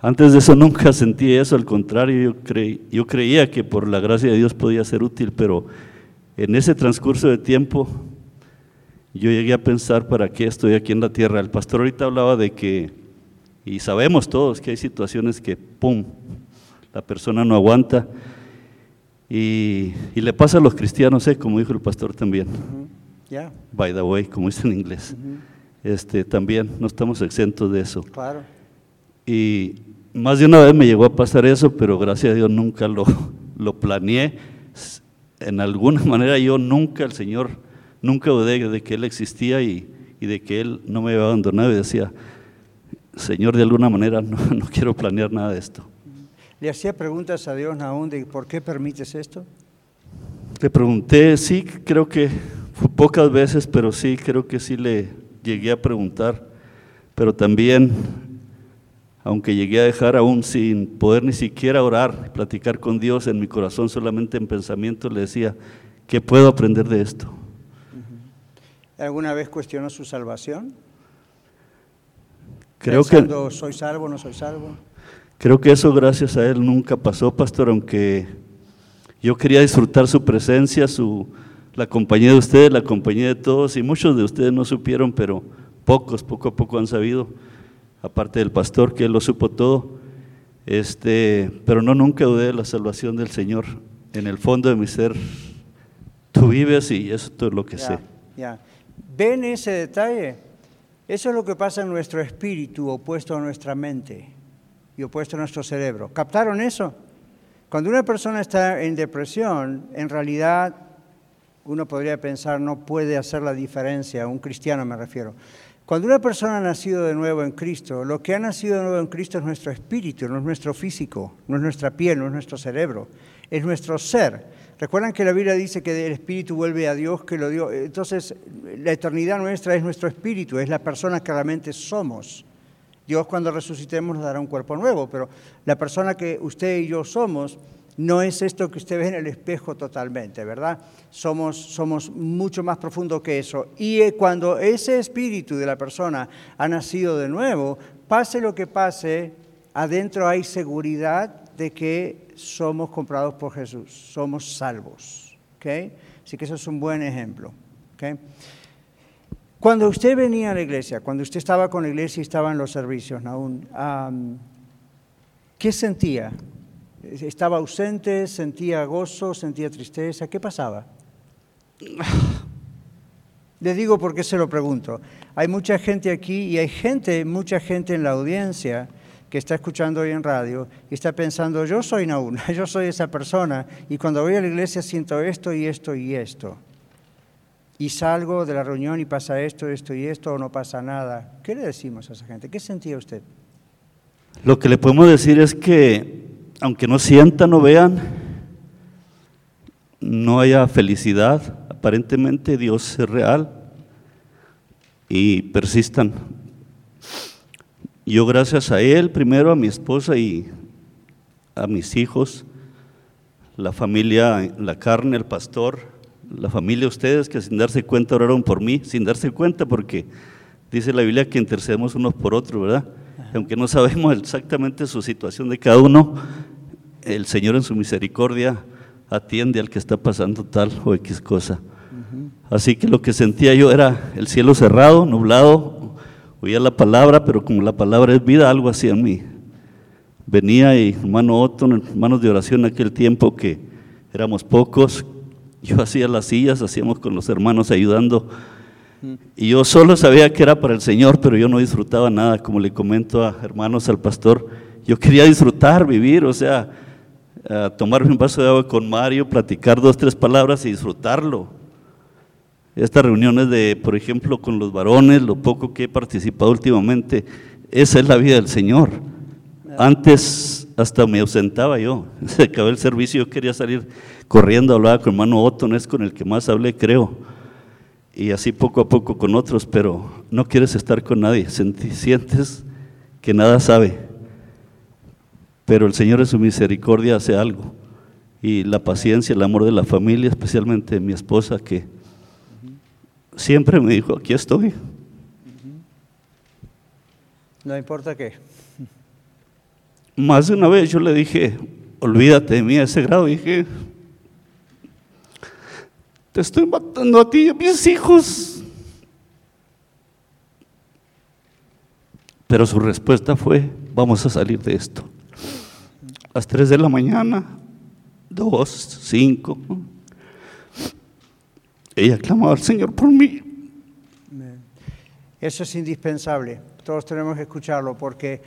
Speaker 5: Antes de eso nunca sentí eso, al contrario, yo, creí, yo creía que por la gracia de Dios podía ser útil, pero en ese transcurso de tiempo yo llegué a pensar para qué estoy aquí en la tierra. El pastor ahorita hablaba de que, y sabemos todos que hay situaciones que, ¡pum!, la persona no aguanta. Y, y le pasa a los cristianos, ¿eh? como dijo el pastor también,
Speaker 1: Ya,
Speaker 5: by the way, como dice en inglés. este, también no estamos exentos de eso.
Speaker 1: claro.
Speaker 5: Y más de una vez me llegó a pasar eso, pero gracias a Dios nunca lo, lo planeé. En alguna manera yo nunca, el Señor, nunca dudé de que Él existía y, y de que Él no me había abandonado y decía, Señor, de alguna manera no, no quiero planear nada de esto.
Speaker 1: ¿Le hacía preguntas a Dios aún de por qué permites esto?
Speaker 5: Le pregunté, sí, creo que pocas veces, pero sí, creo que sí le llegué a preguntar, pero también, aunque llegué a dejar aún sin poder ni siquiera orar, platicar con Dios en mi corazón, solamente en pensamiento, le decía, ¿qué puedo aprender de esto?
Speaker 1: ¿Alguna vez cuestionó su salvación?
Speaker 5: Creo que,
Speaker 1: ¿soy salvo no soy salvo?
Speaker 5: creo que eso gracias a Él nunca pasó, pastor, aunque yo quería disfrutar su presencia, su, la compañía de ustedes, la compañía de todos, y muchos de ustedes no supieron, pero pocos, poco a poco han sabido, aparte del pastor, que él lo supo todo, este, pero no nunca dudé de la salvación del Señor. En el fondo de mi ser, tú vives y eso es todo lo que sé.
Speaker 1: ya. ¿Ven ese detalle? Eso es lo que pasa en nuestro espíritu opuesto a nuestra mente y opuesto a nuestro cerebro. ¿Captaron eso? Cuando una persona está en depresión, en realidad uno podría pensar no puede hacer la diferencia, un cristiano me refiero. Cuando una persona ha nacido de nuevo en Cristo, lo que ha nacido de nuevo en Cristo es nuestro espíritu, no es nuestro físico, no es nuestra piel, no es nuestro cerebro, es nuestro ser. Recuerdan que la Biblia dice que el espíritu vuelve a Dios que lo dio. Entonces, la eternidad nuestra es nuestro espíritu, es la persona que realmente somos. Dios cuando resucitemos nos dará un cuerpo nuevo, pero la persona que usted y yo somos no es esto que usted ve en el espejo totalmente, ¿verdad? Somos, somos mucho más profundo que eso. Y eh, cuando ese espíritu de la persona ha nacido de nuevo, pase lo que pase, adentro hay seguridad de que somos comprados por Jesús, somos salvos. ¿okay? Así que eso es un buen ejemplo. ¿okay? Cuando usted venía a la iglesia, cuando usted estaba con la iglesia y estaba en los servicios, aún, ¿qué sentía? ¿Estaba ausente? ¿Sentía gozo? ¿Sentía tristeza? ¿Qué pasaba? Le digo por qué se lo pregunto. Hay mucha gente aquí y hay gente, mucha gente en la audiencia que está escuchando hoy en radio y está pensando, yo soy Naúl, yo soy esa persona y cuando voy a la iglesia siento esto y esto y esto. Y salgo de la reunión y pasa esto, esto y esto o no pasa nada. ¿Qué le decimos a esa gente? ¿Qué sentía usted?
Speaker 5: Lo que le podemos decir es que aunque no sientan o vean, no haya felicidad, aparentemente Dios es real y persistan. Yo gracias a Él, primero a mi esposa y a mis hijos, la familia, la carne, el pastor, la familia, ustedes que sin darse cuenta oraron por mí, sin darse cuenta porque dice la Biblia que intercedemos unos por otros, ¿verdad? Aunque no sabemos exactamente su situación de cada uno, el Señor en su misericordia atiende al que está pasando tal o X cosa. Así que lo que sentía yo era el cielo cerrado, nublado, oía la palabra, pero como la palabra es vida, algo hacía en mí. Venía y hermano Otto, hermanos de oración en aquel tiempo que éramos pocos, yo hacía las sillas, hacíamos con los hermanos ayudando. Y yo solo sabía que era para el Señor, pero yo no disfrutaba nada, como le comento a hermanos, al pastor. Yo quería disfrutar, vivir, o sea, tomarme un vaso de agua con Mario, platicar dos, tres palabras y disfrutarlo. Estas reuniones de, por ejemplo, con los varones, lo poco que he participado últimamente, esa es la vida del Señor. Antes hasta me ausentaba yo, se acabó el servicio, yo quería salir corriendo, hablaba con hermano Otto, no es con el que más hablé, creo, y así poco a poco con otros, pero no quieres estar con nadie, sientes que nada sabe pero el Señor en su misericordia hace algo. Y la paciencia, el amor de la familia, especialmente de mi esposa, que siempre me dijo, aquí estoy.
Speaker 1: No importa qué.
Speaker 5: Más de una vez yo le dije, olvídate de mí a ese grado, dije, te estoy matando a ti y a mis hijos. Pero su respuesta fue, vamos a salir de esto las 3 de la mañana, 2, 5. Ella clamaba al Señor por mí.
Speaker 1: Eso es indispensable. Todos tenemos que escucharlo porque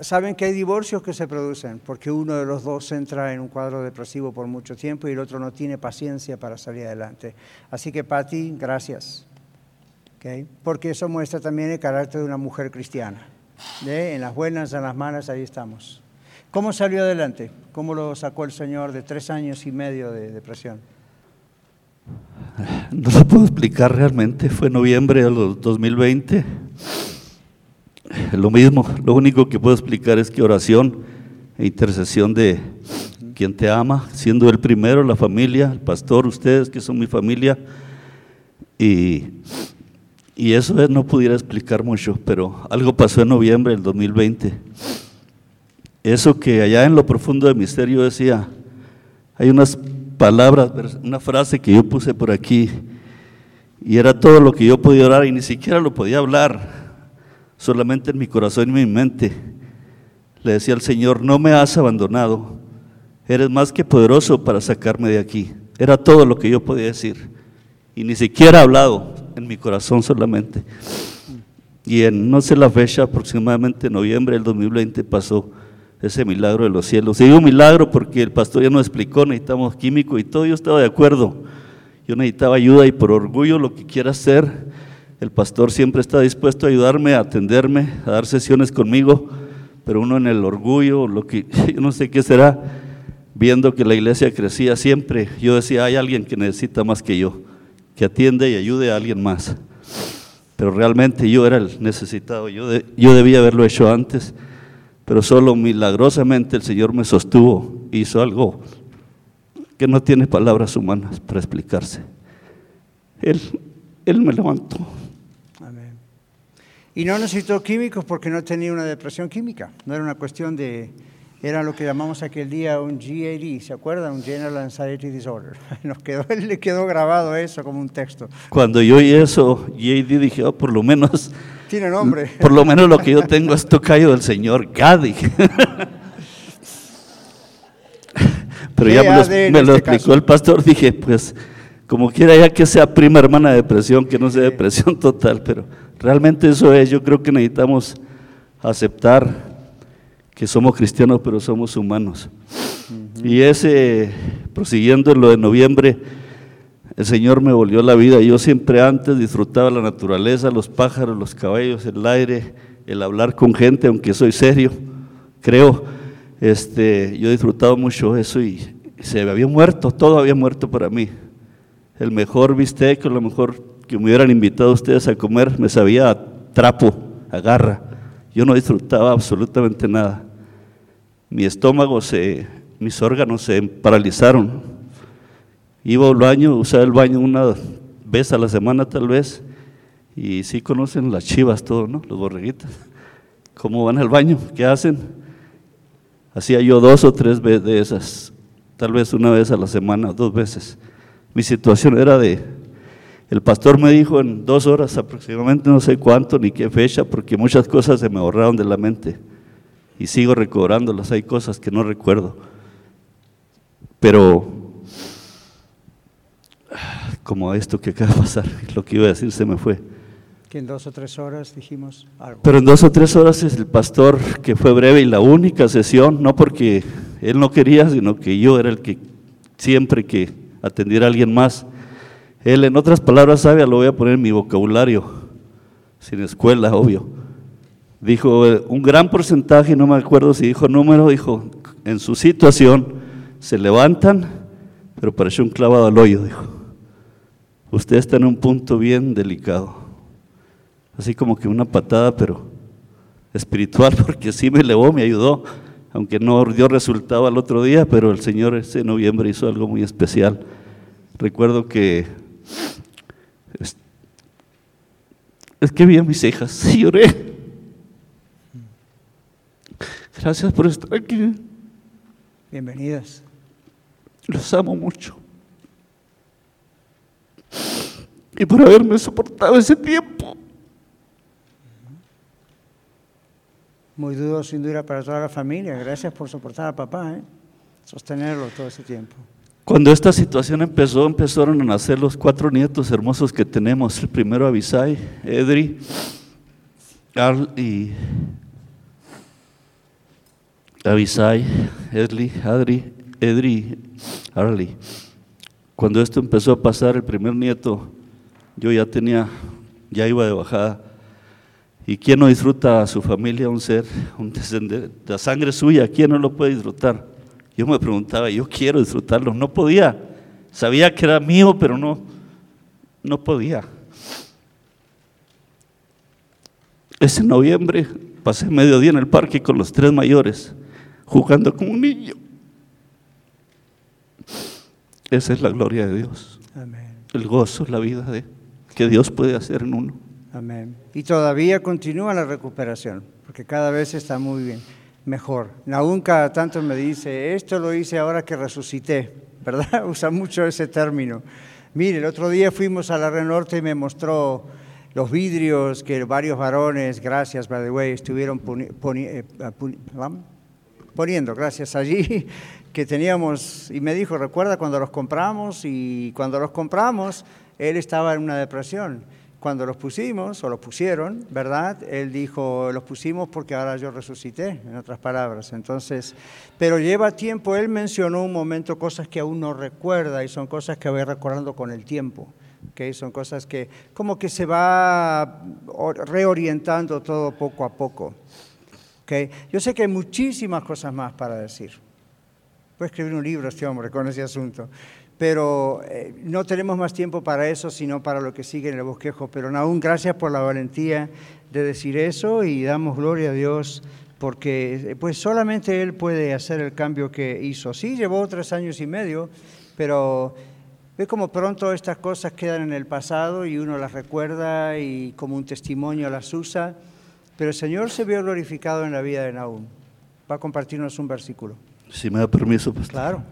Speaker 1: saben que hay divorcios que se producen porque uno de los dos entra en un cuadro depresivo por mucho tiempo y el otro no tiene paciencia para salir adelante. Así que Patti, gracias. ¿Okay? Porque eso muestra también el carácter de una mujer cristiana. En las buenas, en las malas, ahí estamos. ¿Cómo salió adelante? ¿Cómo lo sacó el Señor de tres años y medio de depresión?
Speaker 5: No lo puedo explicar realmente. Fue noviembre de 2020. Lo mismo, lo único que puedo explicar es que oración e intercesión de quien te ama, siendo el primero, la familia, el pastor, ustedes que son mi familia. Y, y eso no pudiera explicar mucho, pero algo pasó en noviembre del 2020 eso que allá en lo profundo del misterio decía, hay unas palabras, una frase que yo puse por aquí, y era todo lo que yo podía orar y ni siquiera lo podía hablar, solamente en mi corazón y mi mente. Le decía al Señor, no me has abandonado, eres más que poderoso para sacarme de aquí. Era todo lo que yo podía decir, y ni siquiera hablado en mi corazón solamente. Y en, no sé la fecha, aproximadamente noviembre del 2020 pasó ese milagro de los cielos. Y digo milagro porque el pastor ya nos explicó, necesitamos químico y todo, yo estaba de acuerdo. Yo necesitaba ayuda y por orgullo lo que quiera hacer, el pastor siempre está dispuesto a ayudarme, a atenderme, a dar sesiones conmigo, pero uno en el orgullo, lo que yo no sé qué será, viendo que la iglesia crecía siempre, yo decía, hay alguien que necesita más que yo, que atiende y ayude a alguien más. Pero realmente yo era el necesitado, yo, yo debía haberlo hecho antes pero solo milagrosamente el Señor me sostuvo, hizo algo que no tiene palabras humanas para explicarse. Él, él me levantó. Amén.
Speaker 1: Y no necesitó químicos porque no tenía una depresión química, no era una cuestión de, era lo que llamamos aquel día un GAD, ¿se acuerdan? Un General Anxiety Disorder. Nos quedó, le quedó grabado eso como un texto.
Speaker 5: Cuando yo oí eso, GAD dije, oh, por lo menos
Speaker 1: tiene nombre.
Speaker 5: Por lo menos lo que yo tengo es tocayo del Señor Gadi. Pero ya me lo, este explicó el pastor, dije, pues como quiera ya que sea prima hermana de depresión, que no sea depresión total, pero realmente eso es, yo creo que necesitamos aceptar que somos cristianos, pero somos humanos. Y ese, prosiguiendo en lo de noviembre, el Señor me volvió la vida. Yo siempre antes disfrutaba la naturaleza, los pájaros, los caballos, el aire, el hablar con gente, aunque soy serio, creo. Este, yo he disfrutado mucho eso y se había muerto, todo había muerto para mí. El mejor bistec, lo mejor que me hubieran invitado ustedes a comer, me sabía trapo, a garra. Yo no disfrutaba absolutamente nada. Mi estómago se, mis órganos se paralizaron Iba al baño, usaba el baño una vez a la semana tal vez, y sí conocen las chivas todo, ¿no? Los borreguitas. ¿Cómo van al baño? ¿Qué hacen? Hacía yo dos o tres veces de esas, tal vez una vez a la semana, dos veces. Mi situación era de, el pastor me dijo en dos horas aproximadamente, no sé cuánto ni qué fecha, porque muchas cosas se me borraron de la mente y sigo recobrándolas, hay cosas que no recuerdo. Pero como esto que acaba de pasar, lo que iba a decir se me fue.
Speaker 1: Que en dos o tres horas dijimos algo.
Speaker 5: Pero en dos o tres horas es el pastor que fue breve y la única sesión, no porque él no quería, sino que yo era el que siempre que atendiera a alguien más. Él, en otras palabras sabe, lo voy a poner en mi vocabulario, sin escuela, obvio. Dijo, un gran porcentaje, no me acuerdo si dijo número, dijo, en su situación se levantan, pero parece un clavado al hoyo, dijo usted está en un punto bien delicado. Así como que una patada, pero espiritual, porque sí me elevó, me ayudó, aunque no dio resultado al otro día, pero el Señor ese noviembre hizo algo muy especial. Recuerdo que es, que vi a mis hijas y lloré. Gracias por estar aquí.
Speaker 1: Bienvenidas.
Speaker 5: Los amo mucho y por haberme soportado ese tiempo.
Speaker 1: Muy duro, sin duda, para toda la familia. Gracias por soportar a papá, ¿eh? sostenerlo todo ese tiempo.
Speaker 5: Cuando esta situación empezó, empezaron a nacer los cuatro nietos hermosos que tenemos. El primero Abisai, Edri, Arl y Abisai, Edli, Adri, Edri, Arli. Cuando esto empezó a pasar, el primer nieto yo ya tenía, ya iba de bajada. ¿Y quién no disfruta a su familia, un ser, un descendente, la sangre suya? ¿Quién no lo puede disfrutar? Yo me preguntaba, yo quiero disfrutarlo, no podía. Sabía que era mío, pero no, no podía. Ese noviembre pasé medio día en el parque con los tres mayores, jugando como un niño. Esa es la gloria de Dios. El gozo, la vida de que Dios puede hacer en uno.
Speaker 1: Amén. Y todavía continúa la recuperación, porque cada vez está muy bien, mejor. Aún cada tanto me dice, esto lo hice ahora que resucité, ¿verdad? Usa mucho ese término. Mire, el otro día fuimos a la Red Norte y me mostró los vidrios que varios varones, gracias, by the way, estuvieron eh, poniendo, gracias allí, que teníamos, y me dijo, recuerda cuando los compramos, y cuando los compramos, él estaba en una depresión. cuando los pusimos, o los pusieron, ¿verdad? Él dijo, los pusimos porque ahora yo resucité, en otras palabras. Entonces, pero lleva tiempo, él mencionó un momento cosas que aún no recuerda y son cosas que voy recordando con el tiempo. Okay, son cosas que como que se va reorientando todo poco a poco. Okay. Yo sé que hay muchísimas cosas más para decir. Puede escribir un libro este hombre con ese asunto pero eh, no tenemos más tiempo para eso, sino para lo que sigue en el bosquejo. Pero aún gracias por la valentía de decir eso y damos gloria a Dios porque eh, pues solamente Él puede hacer el cambio que hizo. Sí, llevó tres años y medio, pero ve como pronto estas cosas quedan en el pasado y uno las recuerda y como un testimonio las usa. Pero el Señor se vio glorificado en la vida de Naúm. Va a compartirnos un versículo.
Speaker 5: Si me da permiso, pues.
Speaker 1: Claro.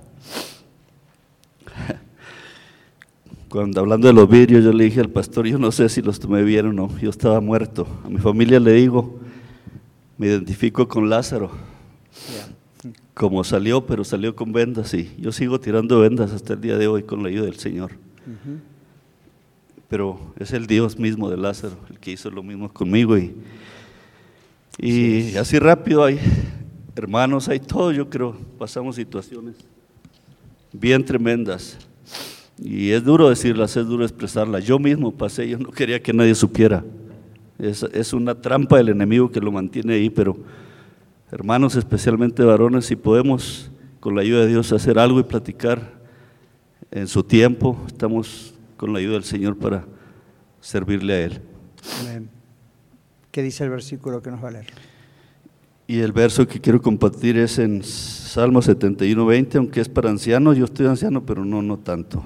Speaker 5: Cuando hablando de los vidrios, yo le dije al pastor, yo no sé si los tomé bien o no, yo estaba muerto. A mi familia le digo, me identifico con Lázaro. Como salió, pero salió con vendas y yo sigo tirando vendas hasta el día de hoy con la ayuda del Señor. Pero es el Dios mismo de Lázaro, el que hizo lo mismo conmigo y, y así rápido hay hermanos, hay todo, yo creo, pasamos situaciones bien tremendas. Y es duro decirlas, es duro expresarlas. Yo mismo pasé, yo no quería que nadie supiera. Es, es, una trampa del enemigo que lo mantiene ahí, pero hermanos, especialmente varones, si podemos con la ayuda de Dios hacer algo y platicar en su tiempo, estamos con la ayuda del Señor para servirle a Él. Amén.
Speaker 1: ¿Qué dice el versículo que nos va a leer?
Speaker 5: Y el verso que quiero compartir es en Salmo 71, 20, aunque es para ancianos, yo estoy anciano, pero no, no tanto.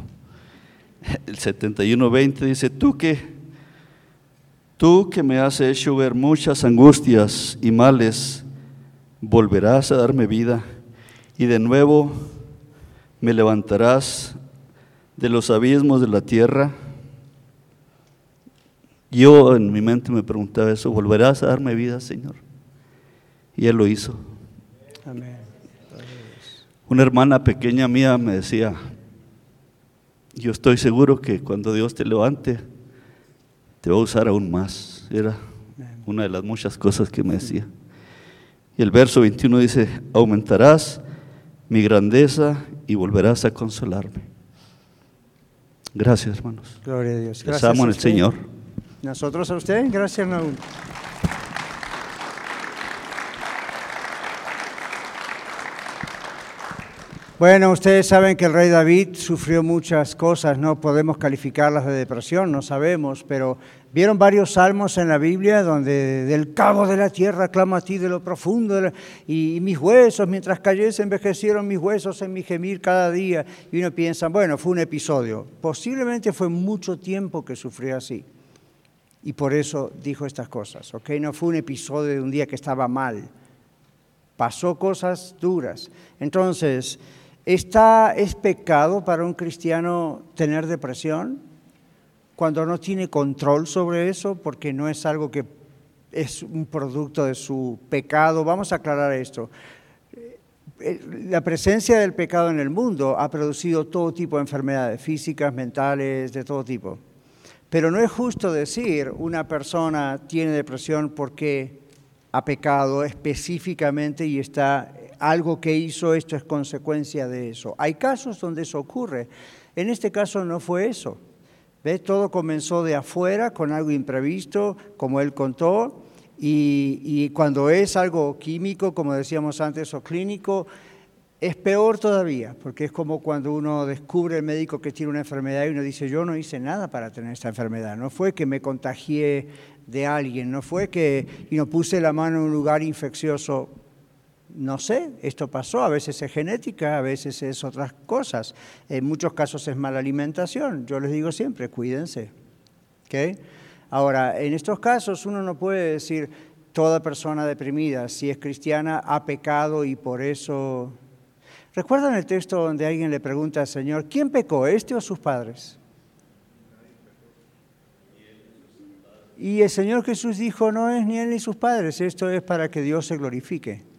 Speaker 5: El 71, 20 dice, tú que, tú que me has hecho ver muchas angustias y males, volverás a darme vida y de nuevo me levantarás de los abismos de la tierra. Yo en mi mente me preguntaba eso, ¿volverás a darme vida, Señor? Y Él lo hizo. Amén. Una hermana pequeña mía me decía, yo estoy seguro que cuando Dios te levante, te va a usar aún más. Era una de las muchas cosas que me decía. Y el verso 21 dice, aumentarás mi grandeza y volverás a consolarme. Gracias, hermanos.
Speaker 1: Gloria a Dios.
Speaker 5: Gracias amo en el Señor.
Speaker 1: Nosotros a usted, gracias, Naúl. Bueno, ustedes saben que el rey David sufrió muchas cosas, no podemos calificarlas de depresión, no sabemos, pero vieron varios salmos en la Biblia donde del cabo de la tierra clamo a ti de lo profundo y, mis huesos, mientras cayese, envejecieron mis huesos en mi gemir cada día. Y uno piensa, bueno, fue un episodio. Posiblemente fue mucho tiempo que sufrió así. Y por eso dijo estas cosas, ¿ok? No fue un episodio de un día que estaba mal. Pasó cosas duras. Entonces, ¿Está, ¿Es pecado para un cristiano tener depresión cuando no tiene control sobre eso porque no es algo que es un producto de su pecado? Vamos a aclarar esto. Eh, la presencia del pecado en el mundo ha producido todo tipo de enfermedades físicas, mentales, de todo tipo. Pero no es justo decir una persona tiene depresión porque ha pecado específicamente y está algo que hizo esto es consecuencia de eso. Hay casos donde eso ocurre. En este caso no fue eso. ¿Ves? Todo comenzó de afuera con algo imprevisto, como él contó, y, y cuando es algo químico, como decíamos antes, o clínico, es peor todavía, porque es como cuando uno descubre el médico que tiene una enfermedad y uno dice, yo no hice nada para tener esta enfermedad, no fue que me contagié de alguien, no fue que y no puse la mano en un lugar infeccioso no sé, esto pasó, a veces es genética, a veces es otras cosas, en muchos casos es mala alimentación, yo les digo siempre, cuídense. Ahora, en estos casos uno no puede decir toda persona deprimida, si es cristiana, ha pecado y por eso... ¿Recuerdan el texto donde alguien le pregunta al Señor, ¿quién pecó, este o sus padres? Y el Señor Jesús dijo, no es ni él ni sus padres, esto es para que Dios se glorifique.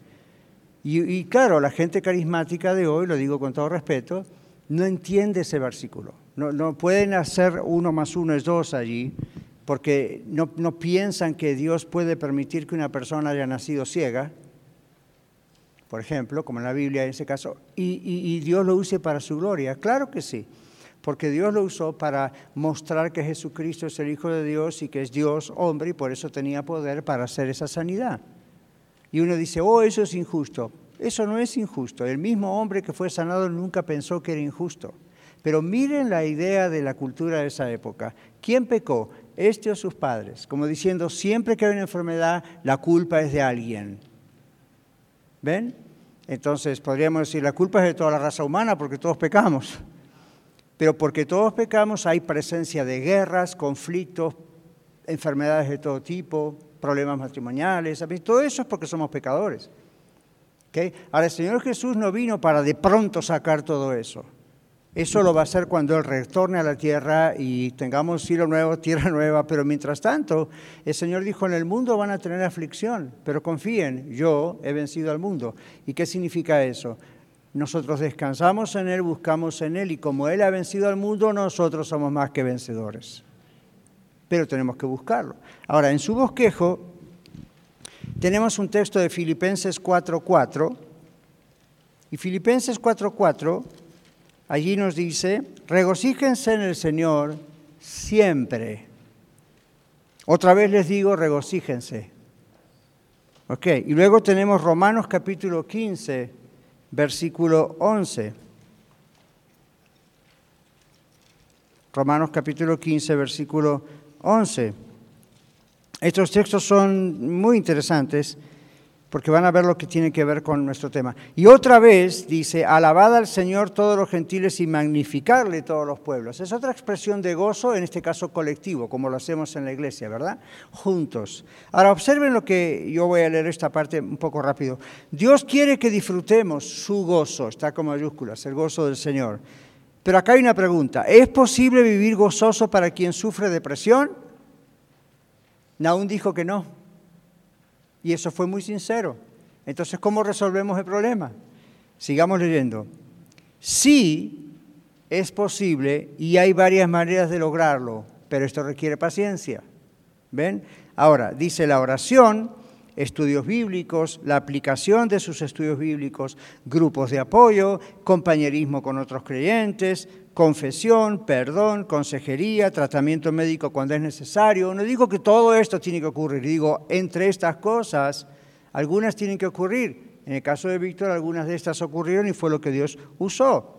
Speaker 1: Y, claro, la gente carismática de hoy, lo digo con todo respeto, no entiende ese versículo. No, pueden hacer uno más uno es dos allí, porque no, no piensan que Dios puede permitir que una persona haya nacido ciega, por ejemplo, como en la Biblia en ese caso, y, y, Dios lo use para su gloria. Claro que sí, porque Dios lo usó para mostrar que Jesucristo es el Hijo de Dios y que es Dios hombre y por eso tenía poder para hacer esa sanidad. Y uno dice, oh, eso es injusto. Eso no es injusto. El mismo hombre que fue sanado nunca pensó que era injusto. Pero miren la idea de la cultura de esa época. ¿Quién pecó? Este o sus padres. Como diciendo, siempre que hay una enfermedad, la culpa es de alguien. ¿Ven? Entonces podríamos decir, la culpa es de toda la raza humana porque todos pecamos. Pero porque todos pecamos hay presencia de guerras, conflictos, enfermedades de todo tipo, problemas matrimoniales. Todo eso es porque somos pecadores. ¿Okay? Ahora, el Señor Jesús no vino para de pronto sacar todo eso. Eso lo va a hacer cuando Él retorne a la tierra y tengamos cielo nuevo, tierra nueva, pero mientras tanto, el Señor dijo, en el mundo van a tener aflicción, pero confíen, yo he vencido al mundo. ¿Y qué significa eso? Nosotros descansamos en Él, buscamos en Él, y como Él ha vencido al mundo, nosotros somos más que vencedores. Pero tenemos que buscarlo. Ahora, en su bosquejo tenemos un texto de Filipenses 4.4, y Filipenses 4.4 Allí nos dice, regocíjense en el Señor siempre. Otra vez les digo, regocíjense. Ok, y luego tenemos Romanos capítulo 15, versículo 11. Romanos capítulo 15, versículo 11. Estos textos son muy interesantes porque van a ver lo que tiene que ver con nuestro tema. Y otra vez dice, alabad al Señor todos los gentiles y magnificarle todos los pueblos. Es otra expresión de gozo, en este caso colectivo, como lo hacemos en la iglesia, ¿verdad? Juntos. Ahora observen lo que yo voy a leer esta parte un poco rápido. Dios quiere que disfrutemos su gozo, está con mayúsculas, el gozo del Señor. Pero acá hay una pregunta, ¿es posible vivir gozoso para quien sufre depresión? Naún dijo que no. Y eso fue muy sincero. Entonces, ¿cómo resolvemos el problema? Sigamos leyendo. Sí, es posible y hay varias maneras de lograrlo, pero esto requiere paciencia. ¿Ven? Ahora, dice la oración, estudios bíblicos, la aplicación de sus estudios bíblicos, grupos de apoyo, compañerismo con otros creyentes, confesión, perdón, consejería, tratamiento médico cuando es necesario. No digo que todo esto tiene que ocurrir, digo, entre estas cosas, algunas tienen que ocurrir. En el caso de Víctor, algunas de estas ocurrieron y fue lo que Dios usó.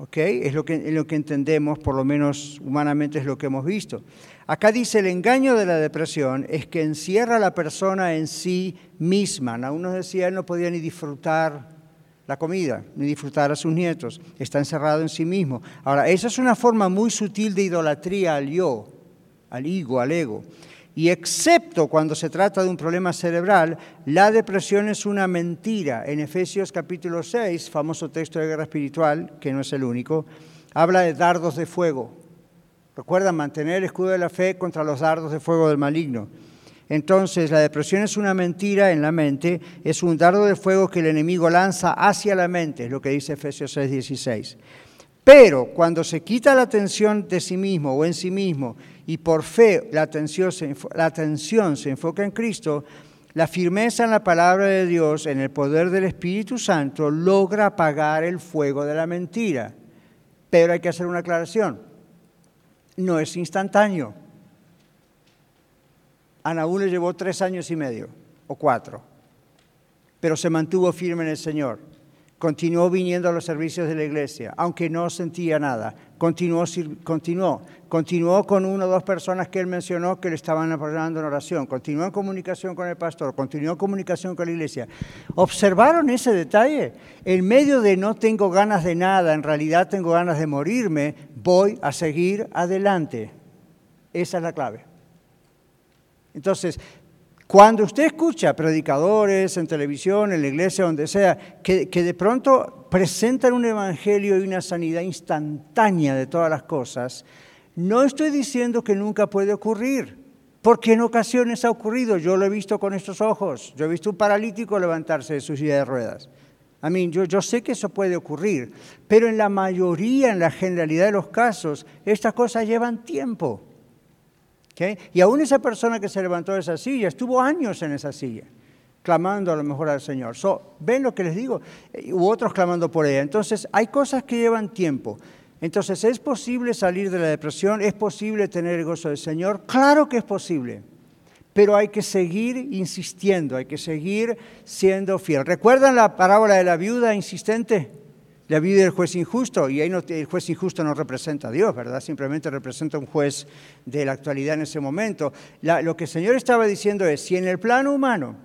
Speaker 1: ¿Ok? Es lo que, lo que entendemos, por lo menos humanamente es lo que hemos visto. Acá dice, el engaño de la depresión es que encierra a la persona en sí misma. Aún nos decía, él no podía ni disfrutar la comida, ni disfrutar a sus nietos. Está encerrado en sí mismo. Ahora, esa es una forma muy sutil de idolatría al yo, al ego, al ego. Y excepto cuando se trata de un problema cerebral, la depresión es una mentira. En Efesios capítulo 6, famoso texto de guerra espiritual, que no es el único, habla de dardos de fuego. Recuerda mantener el escudo de la fe contra los dardos de fuego del maligno. Entonces, la depresión es una mentira en la mente, es un dardo de fuego que el enemigo lanza hacia la mente, es lo que dice Efesios 6:16. Pero cuando se quita la atención de sí mismo o en sí mismo y por fe la atención, se, la atención se enfoca en Cristo, la firmeza en la palabra de Dios, en el poder del Espíritu Santo, logra apagar el fuego de la mentira. Pero hay que hacer una aclaración. No es instantáneo. A Naúl le llevó tres años y medio, o cuatro, pero se mantuvo firme en el Señor. Continuó viniendo a los servicios de la iglesia, aunque no sentía nada. Continuó, continuó, continuó con una o dos personas que él mencionó que le estaban apoyando en oración. Continuó en comunicación con el pastor, continuó en comunicación con la iglesia. ¿Observaron ese detalle? En medio de no tengo ganas de nada, en realidad tengo ganas de morirme, voy a seguir adelante. Esa es la clave. Entonces, cuando usted escucha predicadores en televisión, en la iglesia, donde sea, que, de pronto presentan un evangelio y una sanidad instantánea de todas las cosas, no estoy diciendo que nunca puede ocurrir, porque en ocasiones ha ocurrido. Yo lo he visto con estos ojos. Yo he visto un paralítico levantarse de su silla de ruedas. A mí, yo, yo sé que eso puede ocurrir, pero en la mayoría, en la generalidad de los casos, estas cosas llevan tiempo Y aún esa persona que se levantó de esa silla estuvo años en esa silla, clamando a lo mejor al Señor. ¿Ven lo que les digo? Eh, u otros clamando por ella. Entonces, hay cosas que llevan tiempo. Entonces, ¿es posible salir de la depresión? ¿Es posible tener el gozo del Señor? Claro que es posible. Pero hay que seguir insistiendo, hay que seguir siendo fiel. ¿Recuerdan la parábola de la viuda insistente? La viuda del juez injusto, y ahí no, el juez injusto no representa a Dios, ¿verdad? Simplemente representa a un juez de la actualidad en ese momento. lo que el Señor estaba diciendo es, si en el plano humano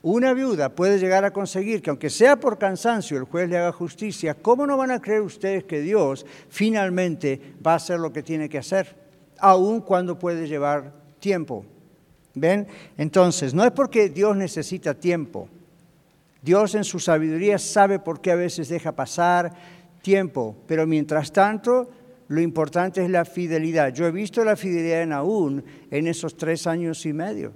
Speaker 1: una viuda puede llegar a conseguir que aunque sea por cansancio el juez le haga justicia, ¿cómo no van a creer ustedes que Dios finalmente va a hacer lo que tiene que hacer? Aun cuando puede llevar tiempo. ¿Ven? Entonces, no es porque Dios necesita tiempo, Dios en su sabiduría sabe por qué a veces deja pasar tiempo, pero mientras tanto lo importante es la fidelidad. Yo he visto la fidelidad de Naún en esos tres años y medio,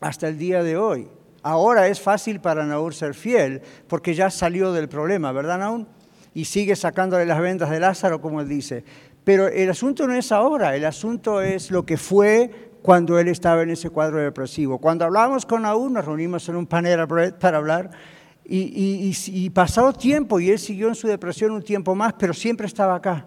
Speaker 1: hasta el día de hoy. Ahora es fácil para Naún ser fiel porque ya salió del problema, ¿verdad Naún? Y sigue sacándole las vendas de Lázaro, como él dice. Pero el asunto no es ahora, el asunto es lo que fue cuando él estaba en ese cuadro depresivo. Cuando hablábamos con Aún, nos reunimos en un panel para hablar, y, y, pasado tiempo, y él siguió en su depresión un tiempo más, pero siempre estaba acá.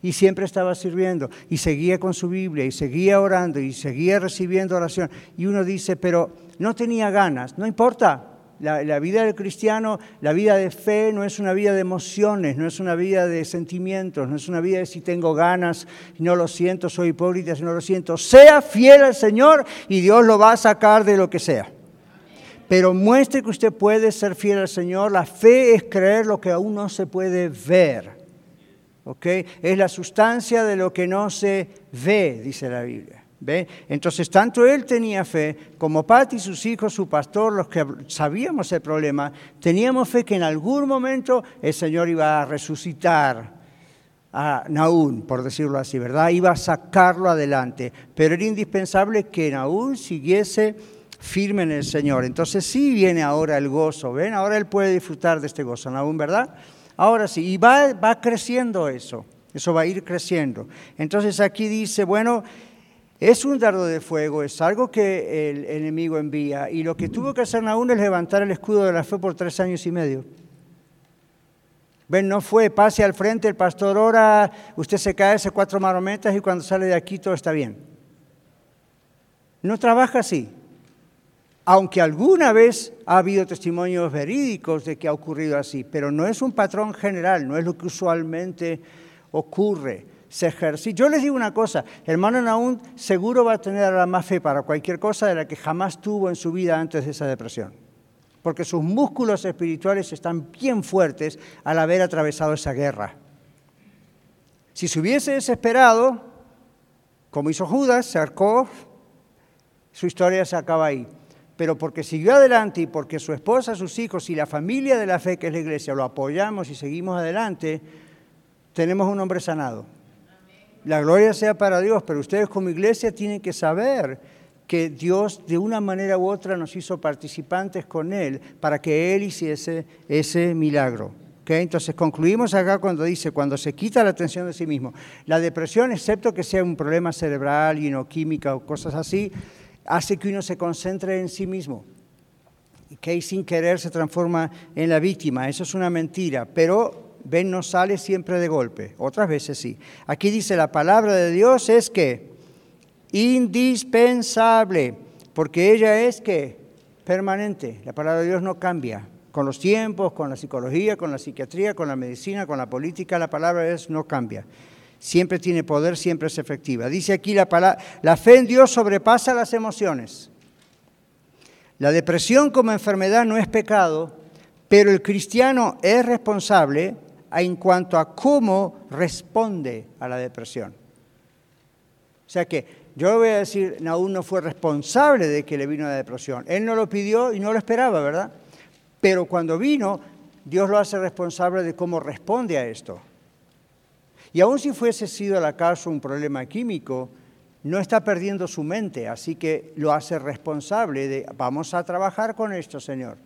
Speaker 1: Y siempre estaba sirviendo, y seguía con su Biblia, y seguía orando, y seguía recibiendo oración. Y uno dice, pero no tenía ganas, no importa, la, vida del cristiano, la vida de fe, no es una vida de emociones, no es una vida de sentimientos, no es una vida de si tengo ganas, no lo siento, soy hipócrita, si no lo siento. Sea fiel al Señor y Dios lo va a sacar de lo que sea. Pero muestre que usted puede ser fiel al Señor. La fe es creer lo que aún no se puede ver. ¿ok? Es la sustancia de lo que no se ve, dice la Biblia. Entonces, tanto él tenía fe como Pati, sus hijos, su pastor, los que sabíamos el problema, teníamos fe que en algún momento el Señor iba a resucitar a Naún, por decirlo así, ¿verdad? Iba a sacarlo adelante. Pero era indispensable que Naún siguiese firme en el Señor. Entonces, sí viene ahora el gozo, ¿ven? Ahora él puede disfrutar de este gozo, Naún, ¿verdad? Ahora sí, y va, va creciendo eso. Eso va a ir creciendo. Entonces aquí dice, bueno, es un dardo de fuego, es algo que el enemigo envía. Y lo que tuvo que hacer Naúl es levantar el escudo de la fe por tres años y medio. Ven, no fue, pase al frente, el pastor ora, usted se cae, hace cuatro marometas y cuando sale de aquí todo está bien. No trabaja así. Aunque alguna vez ha habido testimonios verídicos de que ha ocurrido así, pero no es un patrón general, no es lo que usualmente ocurre se Yo les digo una cosa, hermano Naún seguro va a tener la más fe para cualquier cosa de la que jamás tuvo en su vida antes de esa depresión, porque sus músculos espirituales están bien fuertes al haber atravesado esa guerra. Si se hubiese desesperado, como hizo Judas, se arcó, su historia se acaba ahí. Pero porque siguió adelante y porque su esposa, sus hijos y la familia de la fe que es la iglesia lo apoyamos y seguimos adelante, tenemos un hombre sanado. La gloria sea para Dios, pero ustedes como iglesia tienen que saber que Dios de una manera u otra nos hizo participantes con Él para que Él hiciese ese milagro. Entonces concluimos acá cuando dice, cuando se quita la atención de sí mismo. La depresión, excepto que sea un problema cerebral, y no química o cosas así, hace que uno se concentre en sí mismo. Que sin querer se transforma en la víctima. Eso es una mentira. Pero ven, no sale siempre de golpe, otras veces sí. Aquí dice la palabra de Dios es que indispensable, porque ella es que permanente, la palabra de Dios no cambia. Con los tiempos, con la psicología, con la psiquiatría, con la medicina, con la política, la palabra de Dios no cambia. Siempre tiene poder, siempre es efectiva. Dice aquí la palabra, la fe en Dios sobrepasa las emociones. La depresión como enfermedad no es pecado, pero el cristiano es responsable en cuanto a cómo responde a la depresión. O sea que yo voy a decir, Naúl no fue responsable de que le vino la depresión. Él no lo pidió y no lo esperaba, ¿verdad? Pero cuando vino, Dios lo hace responsable de cómo responde a esto. Y aun si fuese sido la acaso un problema químico, no está perdiendo su mente, así que lo hace responsable de, vamos a trabajar con esto, Señor.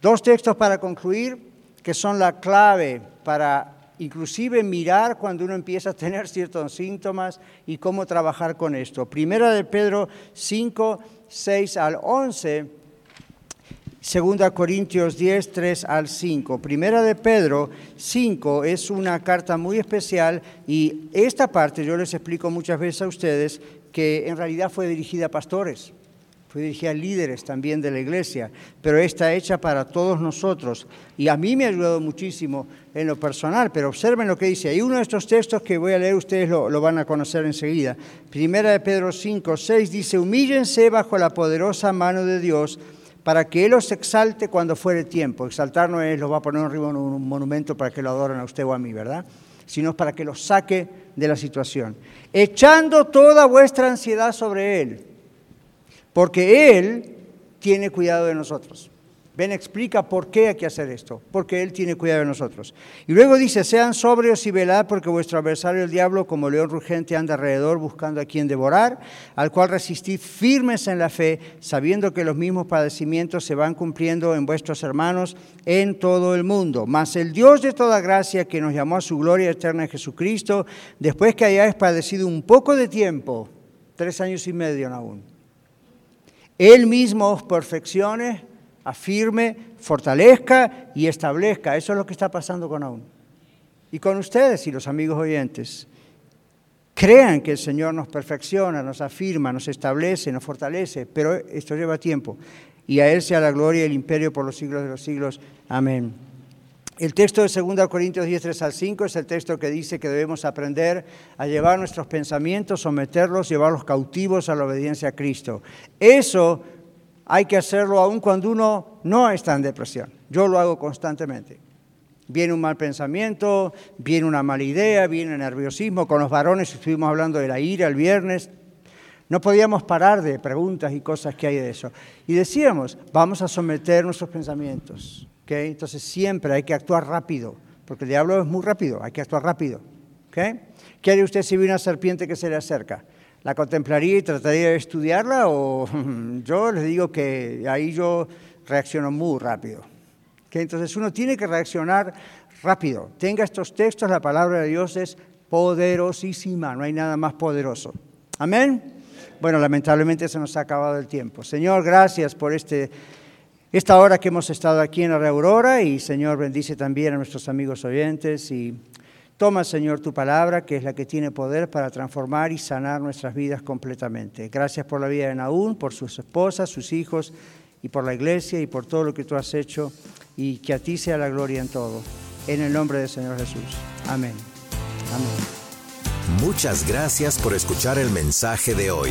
Speaker 1: Dos textos para concluir que son la clave para inclusive mirar cuando uno empieza a tener ciertos síntomas y cómo trabajar con esto. Primera de Pedro 5, 6 al 11, segunda Corintios 10, 3 al 5. Primera de Pedro 5 es una carta muy especial y esta parte yo les explico muchas veces a ustedes que en realidad fue dirigida a pastores fue dirigida a líderes también de la iglesia, pero está hecha para todos nosotros. Y a mí me ha ayudado muchísimo en lo personal, pero observen lo que dice. Hay uno de estos textos que voy a leer, ustedes lo, lo van a conocer enseguida. Primera de Pedro 5, 6 dice, humíllense bajo la poderosa mano de Dios para que Él los exalte cuando fuere tiempo. Exaltar no es, los va a poner arriba en un monumento para que lo adoren a usted o a mí, ¿verdad? Sino para que los saque de la situación. Echando toda vuestra ansiedad sobre Él porque Él tiene cuidado de nosotros. Ven, explica por qué hay que hacer esto, porque Él tiene cuidado de nosotros. Y luego dice, sean sobrios y velad, porque vuestro adversario el diablo, como león rugente, anda alrededor buscando a quien devorar, al cual resistid firmes en la fe, sabiendo que los mismos padecimientos se van cumpliendo en vuestros hermanos en todo el mundo. Mas el Dios de toda gracia, que nos llamó a su gloria eterna en Jesucristo, después que hayáis padecido un poco de tiempo, tres años y medio aún, él mismo os perfeccione, afirme, fortalezca y establezca. Eso es lo que está pasando con aún. Y con ustedes y los amigos oyentes. Crean que el Señor nos perfecciona, nos afirma, nos establece, nos fortalece, pero esto lleva tiempo. Y a Él sea la gloria y el imperio por los siglos de los siglos. Amén. El texto de 2 Corintios 10, 3 al 5 es el texto que dice que debemos aprender a llevar nuestros pensamientos, someterlos, llevarlos cautivos a la obediencia a Cristo. Eso hay que hacerlo aun cuando uno no está en depresión. Yo lo hago constantemente. Viene un mal pensamiento, viene una mala idea, viene nerviosismo. Con los varones estuvimos hablando de la ira el viernes. No podíamos parar de preguntas y cosas que hay de eso. Y decíamos, vamos a someter nuestros pensamientos entonces siempre hay que actuar rápido, porque el diablo es muy rápido, hay que actuar rápido. ¿okay? ¿Qué haría usted si ve una serpiente que se le acerca? ¿La contemplaría y trataría de estudiarla? O yo les digo que ahí yo reacciono muy rápido. ¿okay? Entonces uno tiene que reaccionar rápido. Tenga estos textos, la palabra de Dios es poderosísima, no hay nada más poderoso. Amén. Bueno, lamentablemente se nos ha acabado el tiempo. Señor, gracias por este esta hora que hemos estado aquí en la Aurora y Señor bendice también a nuestros amigos oyentes y toma Señor tu palabra que es la que tiene poder para transformar y sanar nuestras vidas completamente. Gracias por la vida de Naúl, por sus esposas, sus hijos y por la iglesia y por todo lo que tú has hecho y que a ti sea la gloria en todo. En el nombre del Señor Jesús. Amén. Amén.
Speaker 6: Muchas gracias por escuchar el mensaje de hoy.